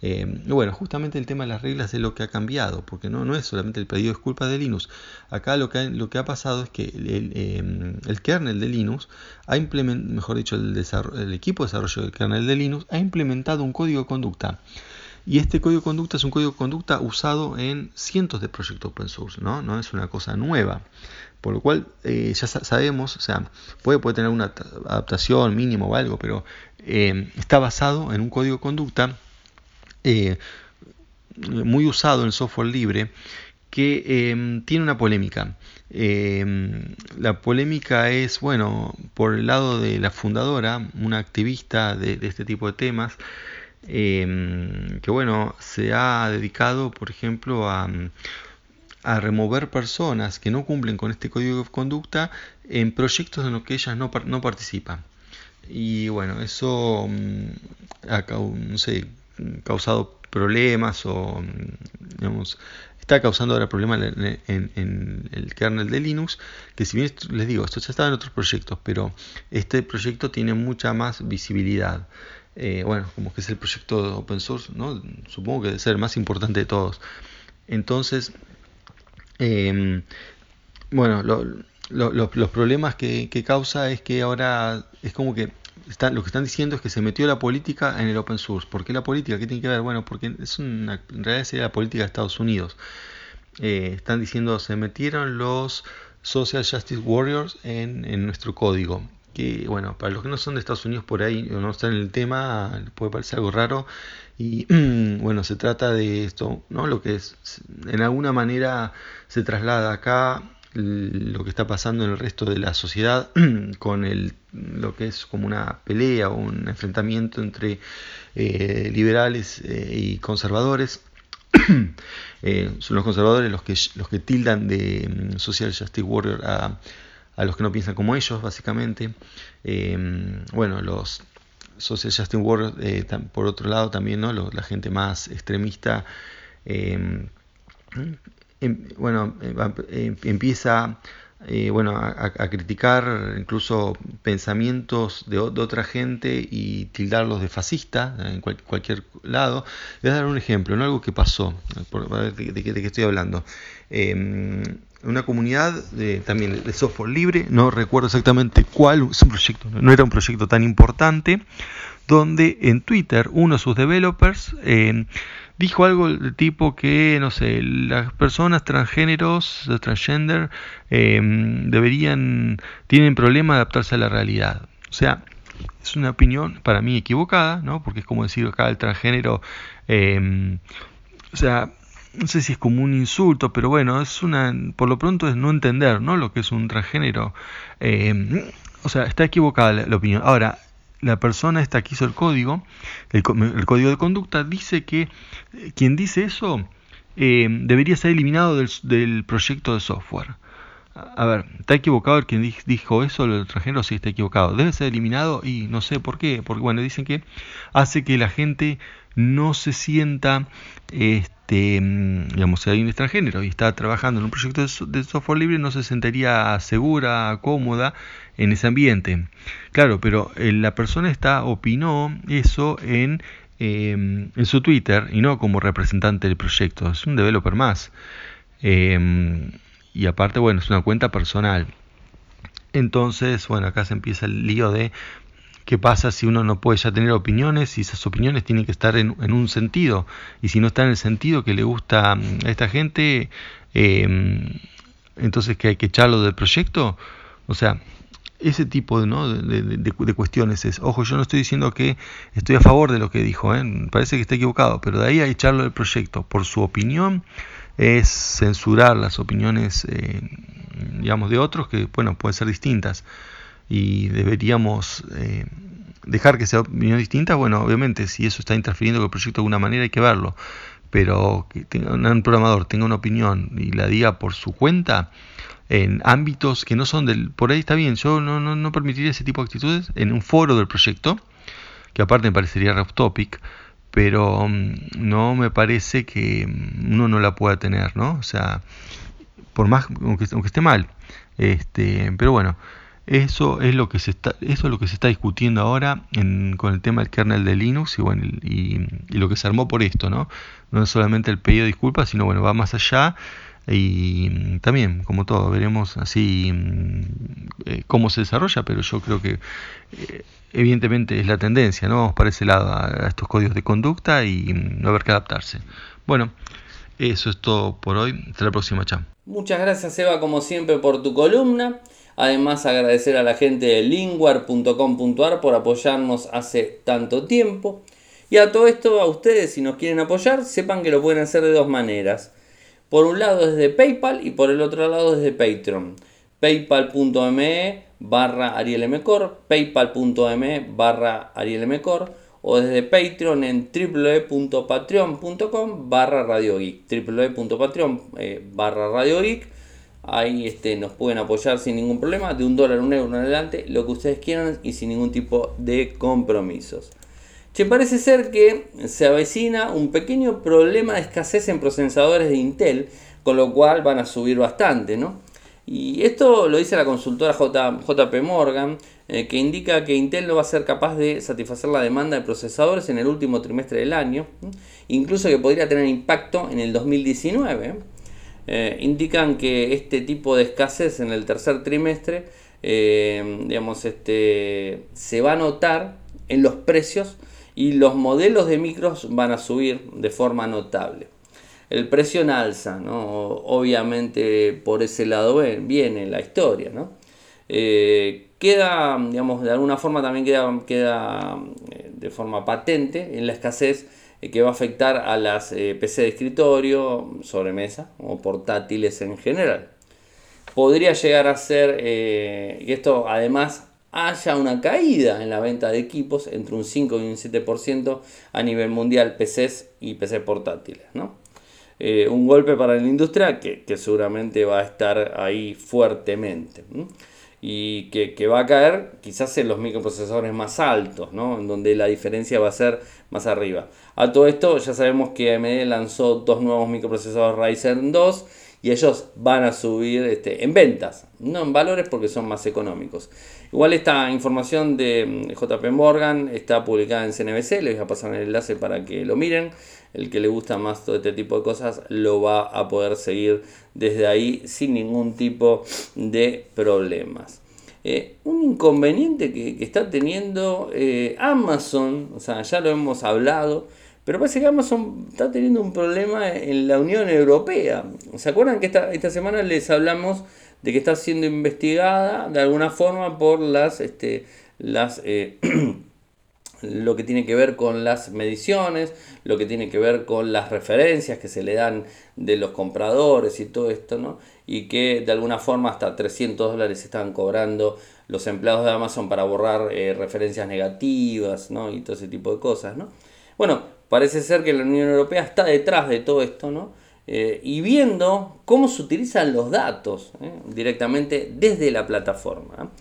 Eh, y bueno, justamente el tema de las reglas es lo que ha cambiado, porque no, no es solamente el pedido de disculpas de Linux. Acá lo que, ha, lo que ha pasado es que el, em, kernel de Linux ha implementado, mejor dicho, el, el equipo de desarrollo del kernel de Linux ha implementado un código de conducta y este código de conducta es un código de conducta usado en cientos de proyectos open source, no, no es una cosa nueva. Por lo cual eh, ya sabemos, o sea, puede, puede tener una adaptación mínima o algo, pero eh, está basado en un código de conducta eh, muy usado en software libre que tiene una polémica. la polémica es, bueno, por el lado de la fundadora, una activista de, este tipo de temas, que bueno, se ha dedicado, por ejemplo, a a remover personas que no cumplen con este código de conducta en proyectos en los que ellas no, no participan. Y bueno, eso mm, ha no sé, causado problemas o mm, digamos, está causando ahora problemas en, el kernel de Linux, que si bien les digo, esto ya estaba en otros proyectos, pero este proyecto tiene mucha más visibilidad. Eh, bueno, como que es el proyecto open source, ¿no? supongo que debe ser el más importante de todos. Entonces, Em, bueno, los problemas que, causa es que ahora es como que lo que están diciendo es que se metió la política en el open source. ¿Por qué la política? ¿Qué tiene que ver? Bueno, porque en realidad sería la política de Estados Unidos. Eh, están diciendo se metieron los Social Justice Warriors en, nuestro código. Que bueno, para los que no son de Estados Unidos por ahí o no están en el tema, puede parecer algo raro. Y bueno, se trata de esto, ¿no? Lo que es, en alguna manera se traslada acá lo que está pasando en el resto de la sociedad con el, lo que es como una pelea o un enfrentamiento entre eh, liberales eh, y conservadores. Eh, son los conservadores los que, los que tildan de mm, Social Justice Warrior a, a los que no piensan como ellos, básicamente. bueno, los Social Justice Warrior, por otro lado, también ¿no? la gente más extremista Em, bueno, em, em, empieza eh, bueno, a, criticar incluso pensamientos de, otra gente y tildarlos de fascista en cualquier lado. Voy a dar un ejemplo, ¿no? algo que pasó, de, de, qué estoy hablando. una comunidad de, también de software libre, no recuerdo exactamente cuál, es un proyecto, no era un proyecto tan importante, donde en Twitter uno de sus developers dijo algo de tipo que, no sé, las personas transgéneros, transgender, em, deberían, tienen problema adaptarse a la realidad. O sea, es una opinión para mí equivocada, ¿no? Porque es como decir acá el transgénero, em, o sea, no sé si es como un insulto, pero bueno, es una, por lo pronto es no entender, ¿no? Lo que es un transgénero. Em, o sea, está equivocada la opinión. Ahora, la persona esta que hizo el código, el, código de conducta, dice que eh, quien dice eso eh, debería ser eliminado del, proyecto de software. A ver, ¿está equivocado el quien dijo eso, el extranjero? Sí, está equivocado. Debe ser eliminado y no sé por qué. Porque, bueno, dicen que hace que la gente no se sienta, este, mm, digamos, si hay un extranjero y está trabajando en un proyecto de software libre, no se sentiría segura, cómoda en ese ambiente. Claro, pero eh, la persona está opinó eso en, em, en su Twitter y no como representante del proyecto, es un developer más. Em, y aparte, bueno, es una cuenta personal. Entonces, bueno, acá se empieza el lío de qué pasa si uno no puede ya tener opiniones y esas opiniones tienen que estar en, un sentido. Y si no está en el sentido que le gusta mm, a esta gente, em, entonces que hay que echarlo del proyecto. O sea, ese tipo de, de, cuestiones es, ojo, yo no estoy diciendo que estoy a favor de lo que dijo, ¿eh? parece que está equivocado, pero de ahí a echarlo del proyecto por su opinión es censurar las opiniones, eh, digamos, de otros que, bueno, pueden ser distintas y deberíamos eh, dejar que sea opinión distinta, bueno, obviamente, si eso está interfiriendo con el proyecto de alguna manera hay que verlo, pero que un programador tenga una opinión y la diga por su cuenta, en ámbitos que no son del... Por ahí está bien, yo no, no, no permitiría ese tipo de actitudes en un foro del proyecto, que aparte me parecería off topic, pero mm, no me parece que mm, uno no la pueda tener, ¿no? O sea, por más, aunque, esté mal. Este, pero bueno, eso es lo que se está, eso es lo que se está discutiendo ahora con el tema del kernel de Linux y bueno y, lo que se armó por esto, ¿no? No es solamente el pedido de disculpas, sino bueno, va más allá y también, como todo, veremos así mm, eh, cómo se desarrolla, pero yo creo que eh, evidentemente es la tendencia, ¿no? Vamos para ese lado a, estos códigos de conducta y mm, no haber que adaptarse. Bueno, eso es todo por hoy. Hasta la próxima, chao. Muchas gracias, Eva, como siempre, por tu columna. Además, agradecer a la gente de linguar.com.ar por apoyarnos hace tanto tiempo. Y a todo esto, a ustedes, si nos quieren apoyar, sepan que lo pueden hacer de dos maneras. Por un lado desde PayPal y por el otro lado desde Patreon. paypal.me barra arielmcor, paypal.me barra arielmcor o desde Patreon en www.patreon.com barra Radio www.patreon eh, barra Radio Ahí este, nos pueden apoyar sin ningún problema, de un dólar, un euro en adelante, lo que ustedes quieran y sin ningún tipo de compromisos. Parece ser que se avecina un pequeño problema de escasez en procesadores de Intel, con lo cual van a subir bastante, ¿no? Y esto lo dice la consultora JP Morgan, eh, que indica que Intel no va a ser capaz de satisfacer la demanda de procesadores en el último trimestre del año, incluso que podría tener impacto en el 2019. Eh, indican que este tipo de escasez en el tercer trimestre eh, digamos, este, se va a notar en los precios y los modelos de micros van a subir de forma notable. El precio en alza, ¿no? obviamente por ese lado viene la historia. ¿no? Eh, queda, digamos, de alguna forma también queda, queda de forma patente en la escasez que va a afectar a las eh, PC de escritorio, sobremesa o portátiles en general. Podría llegar a ser, eh, y esto además haya una caída en la venta de equipos entre un 5 y un 7% a nivel mundial PCs y PC portátiles. un golpe para la industria que, seguramente va a estar ahí fuertemente y que, va a caer quizás en los microprocesadores más altos, ¿no? en donde la diferencia va a ser más arriba. A todo esto ya sabemos que AMD lanzó dos nuevos microprocesadores Ryzen 2 y ellos van a subir este, en ventas, no en valores porque son más económicos. Igual esta información de mm, JP Morgan está publicada en CNBC, les voy a pasar el enlace para que lo miren. El que le gusta más todo este tipo de cosas lo va a poder seguir desde ahí sin ningún tipo de problemas. Eh, un inconveniente que, está teniendo eh, Amazon, o sea, ya lo hemos hablado, pero parece que Amazon está teniendo un problema en la Unión Europea. ¿Se acuerdan que esta, esta semana les hablamos de que está siendo investigada de alguna forma por las, este, las eh, lo que tiene que ver con las mediciones, lo que tiene que ver con las referencias que se le dan de los compradores y todo esto, ¿no? Y que de alguna forma hasta 300 dólares están cobrando los empleados de Amazon para borrar eh, referencias negativas, ¿no? Y todo ese tipo de cosas, ¿no? Bueno, Parece ser que la Unión Europea está detrás de todo esto, ¿no? Eh, y viendo cómo se utilizan los datos ¿eh? directamente desde la plataforma.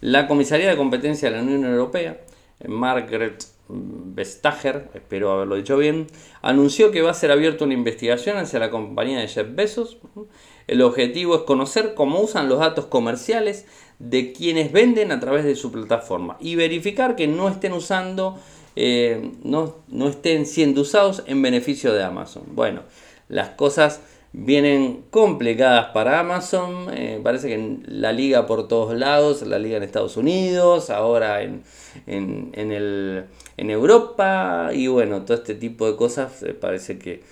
La Comisaría de Competencia de la Unión Europea, Margaret Vestager, espero haberlo dicho bien, anunció que va a ser abierta una investigación hacia la compañía de Jeff Bezos. El objetivo es conocer cómo usan los datos comerciales de quienes venden a través de su plataforma y verificar que no estén usando eh, no, no estén siendo usados en beneficio de Amazon. Bueno, las cosas vienen complicadas para Amazon. Eh, parece que la liga por todos lados, la liga en Estados Unidos, ahora en, en, Europa y bueno, todo este tipo de cosas eh, parece que,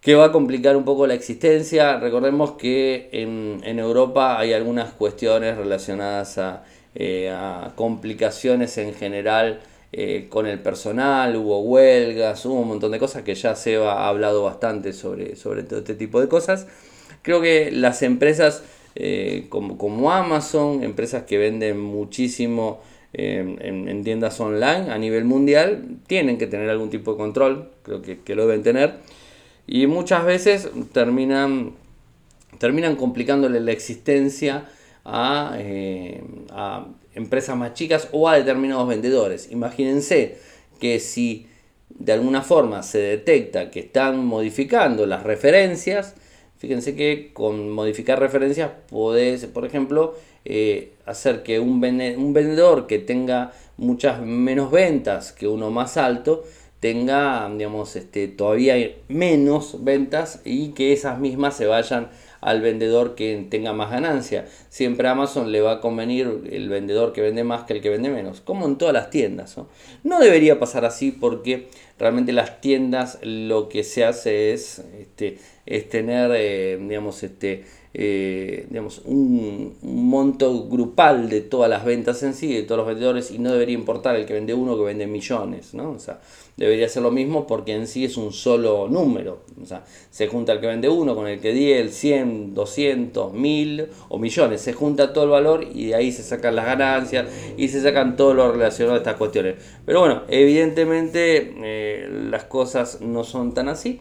que va a complicar un poco la existencia. Recordemos que en, Europa hay algunas cuestiones relacionadas a, a complicaciones en general eh, con el personal, hubo huelgas, hubo un montón de cosas que ya se ha hablado bastante sobre, sobre todo este tipo de cosas. Creo que las empresas eh, como, Amazon, empresas que venden muchísimo eh, en, tiendas online a nivel mundial, tienen que tener algún tipo de control, creo que, lo deben tener. Y muchas veces terminan, terminan complicándole la existencia a empresas más chicas o a determinados vendedores. Imagínense que si de alguna forma se detecta que están modificando las referencias, fíjense que con modificar referencias podés, por ejemplo, eh, hacer que un, un vendedor que tenga muchas menos ventas que uno más alto, tenga, digamos, este, todavía menos ventas y que esas mismas se vayan al vendedor que tenga más ganancia. Siempre a Amazon le va a convenir el vendedor que vende más que el que vende menos, como en todas las tiendas. No, debería pasar así porque realmente las tiendas lo que se hace es, este, es tener, eh, digamos, este, eh, digamos, un, monto grupal de todas las ventas en sí, de todos los vendedores, y no debería importar el que vende uno que vende millones, ¿no? O sea, debería ser lo mismo porque en sí es un solo número. O sea, se junta el que vende uno con el que 10, el 100, 200, 1000 o millones. Se junta todo el valor y de ahí se sacan las ganancias y se sacan todo lo relacionado a estas cuestiones. Pero bueno, evidentemente eh, las cosas no son tan así.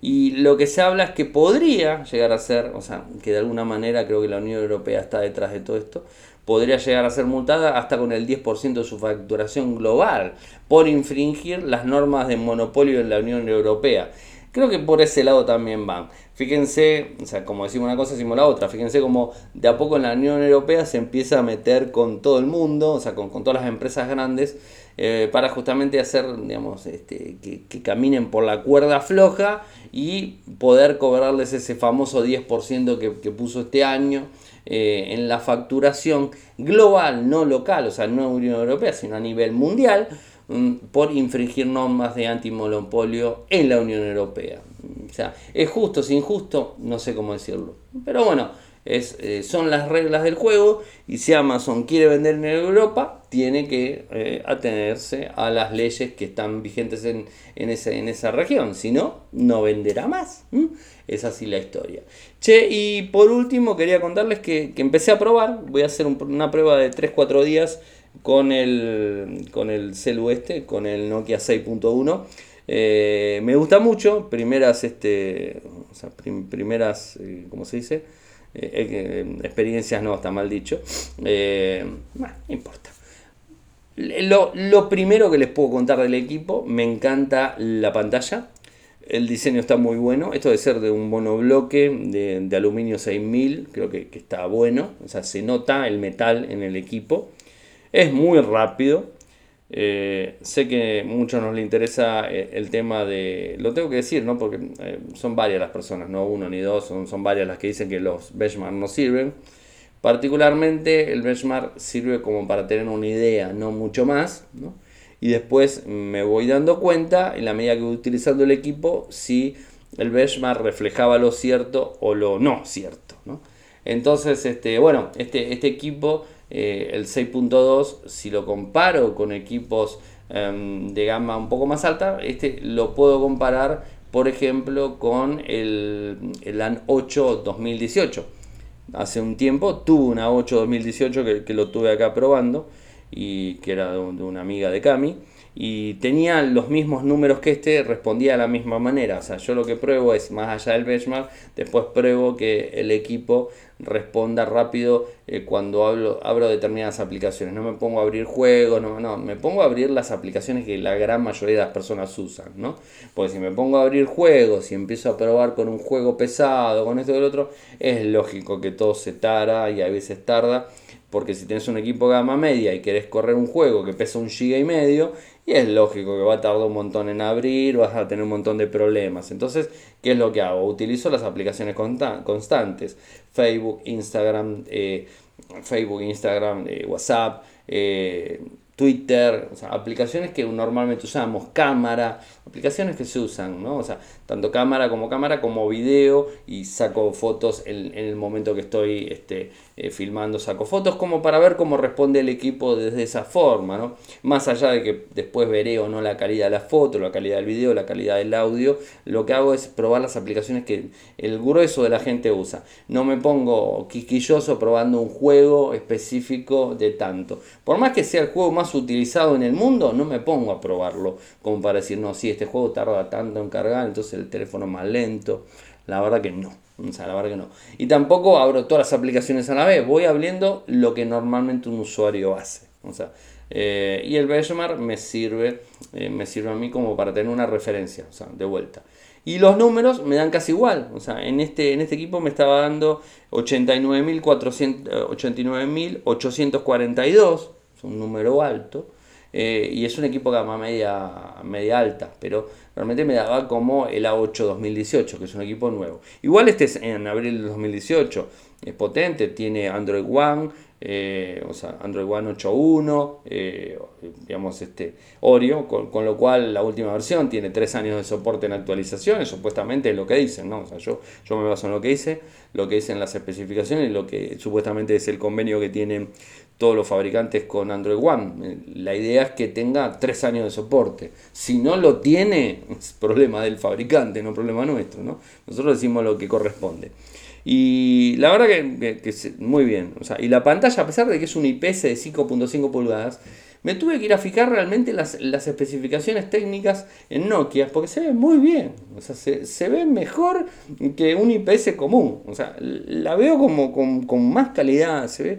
Y lo que se habla es que podría llegar a ser, o sea, que de alguna manera creo que la Unión Europea está detrás de todo esto, podría llegar a ser multada hasta con el 10% de su facturación global por infringir las normas de monopolio en la Unión Europea. Creo que por ese lado también van. Fíjense, o sea, como decimos una cosa, decimos la otra. Fíjense como de a poco en la Unión Europea se empieza a meter con todo el mundo, o sea, con, con todas las empresas grandes, eh, para justamente hacer, digamos, este, que, caminen por la cuerda floja y poder cobrarles ese famoso 10% que, que puso este año eh, en la facturación global, no local, o sea, no Unión Europea, sino a nivel mundial, mm, por infringir normas de antimonopolio en la Unión Europea. O sea, es justo, es injusto, no sé cómo decirlo. Pero bueno, es, eh, son las reglas del juego y si Amazon quiere vender en Europa, tiene que eh, atenerse a las leyes que están vigentes en, en, en esa región. Si no, no venderá más. Es así la historia. Che, y por último quería contarles que, empecé a probar. Voy a hacer una prueba de 3-4 días con el, con el celu este, con el Nokia 6.1. Eh, me gusta mucho. Primeras, este, primeras, ¿cómo se dice? Eh, eh, experiencias no, está mal dicho. Eh, no importa. Lo, primero que les puedo contar del equipo, me encanta la pantalla. El diseño está muy bueno. Esto de ser de un monobloque de, de aluminio 6000, creo que, que, está bueno. O sea, se nota el metal en el equipo. Es muy rápido. Eh, sé que a muchos nos le interesa eh, el tema de, lo tengo que decir, ¿no? porque eh, son varias las personas, no uno ni dos, son, son varias las que dicen que los benchmark no sirven. Particularmente el benchmark sirve como para tener una idea, no mucho más. ¿no? Y después me voy dando cuenta, en la medida que voy utilizando el equipo, si el benchmark reflejaba lo cierto o lo no cierto. ¿no? Entonces, este, bueno, este, este equipo eh, el 6.2, si lo comparo con equipos em, de gama un poco más alta, este lo puedo comparar, por ejemplo, con el, el LAN 8 2018. Hace un tiempo tuve una 8 2018 que, que lo tuve acá probando y que era de, una amiga de Cami y tenía los mismos números que este, respondía de la misma manera. O sea, yo lo que pruebo es, más allá del benchmark, después pruebo que el equipo responda rápido eh, cuando hablo, abro determinadas aplicaciones. No me pongo a abrir juegos, no, no, me pongo a abrir las aplicaciones que la gran mayoría de las personas usan, ¿no? Porque si me pongo a abrir juegos y empiezo a probar con un juego pesado, con esto y lo otro, es lógico que todo se tara y a veces tarda porque si tienes un equipo gama media y querés correr un juego que pesa un giga y medio, y es lógico que va a tardar un montón en abrir, vas a tener un montón de problemas. Entonces, ¿qué es lo que hago? Utilizo las aplicaciones constantes. Facebook, Instagram, eh, Facebook, Instagram, eh, WhatsApp, eh, Twitter, aplicaciones que normalmente usamos, cámara, aplicaciones que se usan, ¿no? O sea, tanto cámara como cámara como video y saco fotos en, el momento que estoy este, eh, filmando, saco fotos como para ver cómo responde el equipo desde esa forma, ¿no? Más allá de que después veré o no la calidad de la foto, la calidad del video, la calidad del audio, lo que hago es probar las aplicaciones que el grueso de la gente usa. No me pongo quisquilloso probando un juego específico de tanto. Por más que sea el juego más utilizado en el mundo, no me pongo a probarlo como para decir, no, si este juego tarda tanto en cargar, entonces el teléfono más lento. La verdad que no. O sea, la verdad que no. Y tampoco abro todas las aplicaciones a la vez. Voy abriendo lo que normalmente un usuario hace. O sea, y el benchmark me sirve, me sirve a mí como para tener una referencia, o sea, de vuelta. Y los números me dan casi igual. O sea, en este, en este equipo me estaba dando 89.842. Es un número alto. Eh, y es un equipo que gama media, media alta. Pero realmente me daba como el A8 2018, que es un equipo nuevo. Igual este es en abril de 2018. Es potente, tiene Android One, eh, o sea, Android One 8.1, eh, digamos, este, Oreo, con, lo cual la última versión tiene tres años de soporte en actualizaciones, supuestamente es lo que dicen, ¿no? O sea, yo, yo me baso en lo que dice, lo que dicen las especificaciones, lo que supuestamente es el convenio que tienen todos los fabricantes con Android One. La idea es que tenga tres años de soporte. Si no lo tiene, es problema del fabricante, no problema nuestro, ¿no? Nosotros decimos lo que corresponde. Y la verdad que, muy bien. O sea, y la pantalla, a pesar de que es un IPS de 5.5 pulgadas, me tuve que ir a fijar realmente las, las, especificaciones técnicas en Nokia, porque se ve muy bien. O sea, se, se ve mejor que un IPS común. O sea, la veo como con, con más calidad, se ve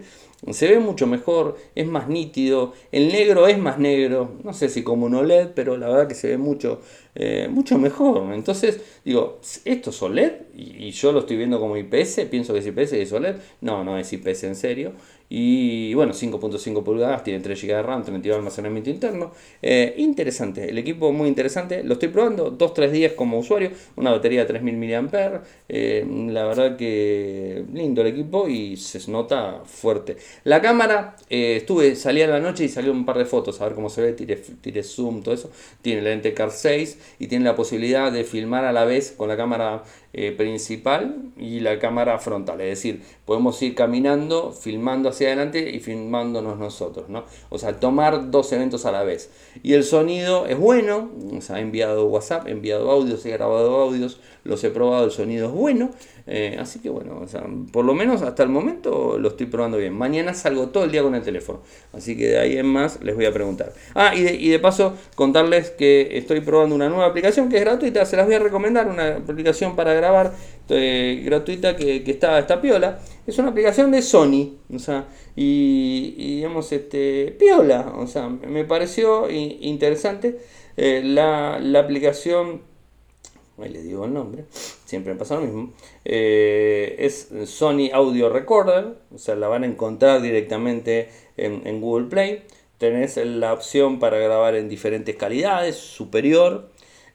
se ve mucho mejor, es más nítido, el negro es más negro, no sé si como un OLED, pero la verdad que se ve mucho, eh, mucho mejor. Entonces, digo, ¿esto es OLED? Y, yo lo estoy viendo como IPS, pienso que es IPS y es OLED. No, no es IPS en serio. Y bueno, 5.5 pulgadas, tiene 3 GB de RAM, 32 de almacenamiento interno. Eh, interesante, el equipo muy interesante. Lo estoy probando 2-3 días como usuario. Una batería de 3000 mAh. Eh, la verdad que lindo el equipo y se nota fuerte. La cámara, eh, estuve, salí a la noche y salió un par de fotos a ver cómo se ve. Tiré, zoom, todo eso. Tiene la lente Car 6 y tiene la posibilidad de filmar a la vez con la cámara eh, principal y la cámara frontal. Es decir, podemos ir caminando, filmando hacia adelante y filmándonos nosotros. ¿no? O sea, tomar dos eventos a la vez. Y el sonido es bueno. O sea, he enviado WhatsApp, he enviado audios, he grabado audios, los he probado, el sonido es bueno. Eh, así que bueno, o sea, por lo menos hasta el momento lo estoy probando bien. Mañana salgo todo el día con el teléfono. Así que de ahí en más les voy a preguntar. Ah, y de, y de paso contarles que estoy probando una nueva aplicación que es gratuita. Se las voy a recomendar. Una aplicación para grabar eh, gratuita que, está, está piola. Es una aplicación de Sony, o sea, y, digamos, este, piola, o sea, me pareció interesante eh, la, aplicación, ahí les digo el nombre, siempre pasa lo mismo, eh, es Sony Audio Recorder, o sea, la van a encontrar directamente en, en Google Play. Tenés la opción para grabar en diferentes calidades, superior,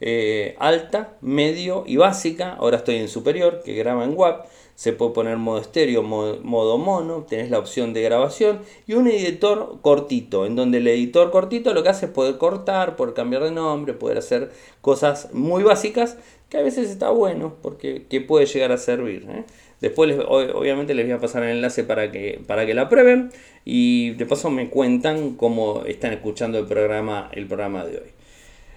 eh, alta, medio y básica. Ahora estoy en superior, que graba en WAP. Se puede poner modo estéreo, modo, mono. Tenés la opción de grabación y un editor cortito, en donde el editor cortito lo que hace es poder cortar, poder cambiar de nombre, poder hacer cosas muy básicas que a veces está bueno porque que puede llegar a servir. ¿eh? Después obviamente les voy a pasar el enlace para que, para que la prueben y de paso me cuentan cómo están escuchando el programa, el programa de hoy.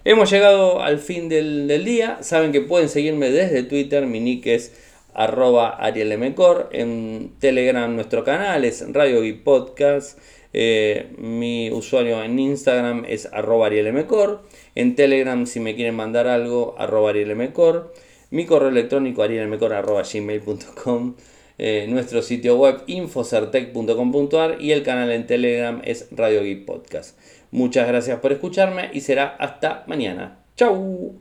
Hemos llegado al fin del, día. Saben que pueden seguirme desde Twitter. Mi nick es arroba arielmcor. En Telegram nuestro canal es Radio y Podcast. Eh, mi usuario en Instagram es arroba arielmcor. En Telegram si me quieren mandar algo arroba arielmcor. Mi correo electrónico arielmcor arroba gmail.com. Eh, nuestro sitio web infocertec.com.ar y el canal en Telegram es Radio Geek Podcast. Muchas gracias por escucharme y será hasta mañana. ¡Chao!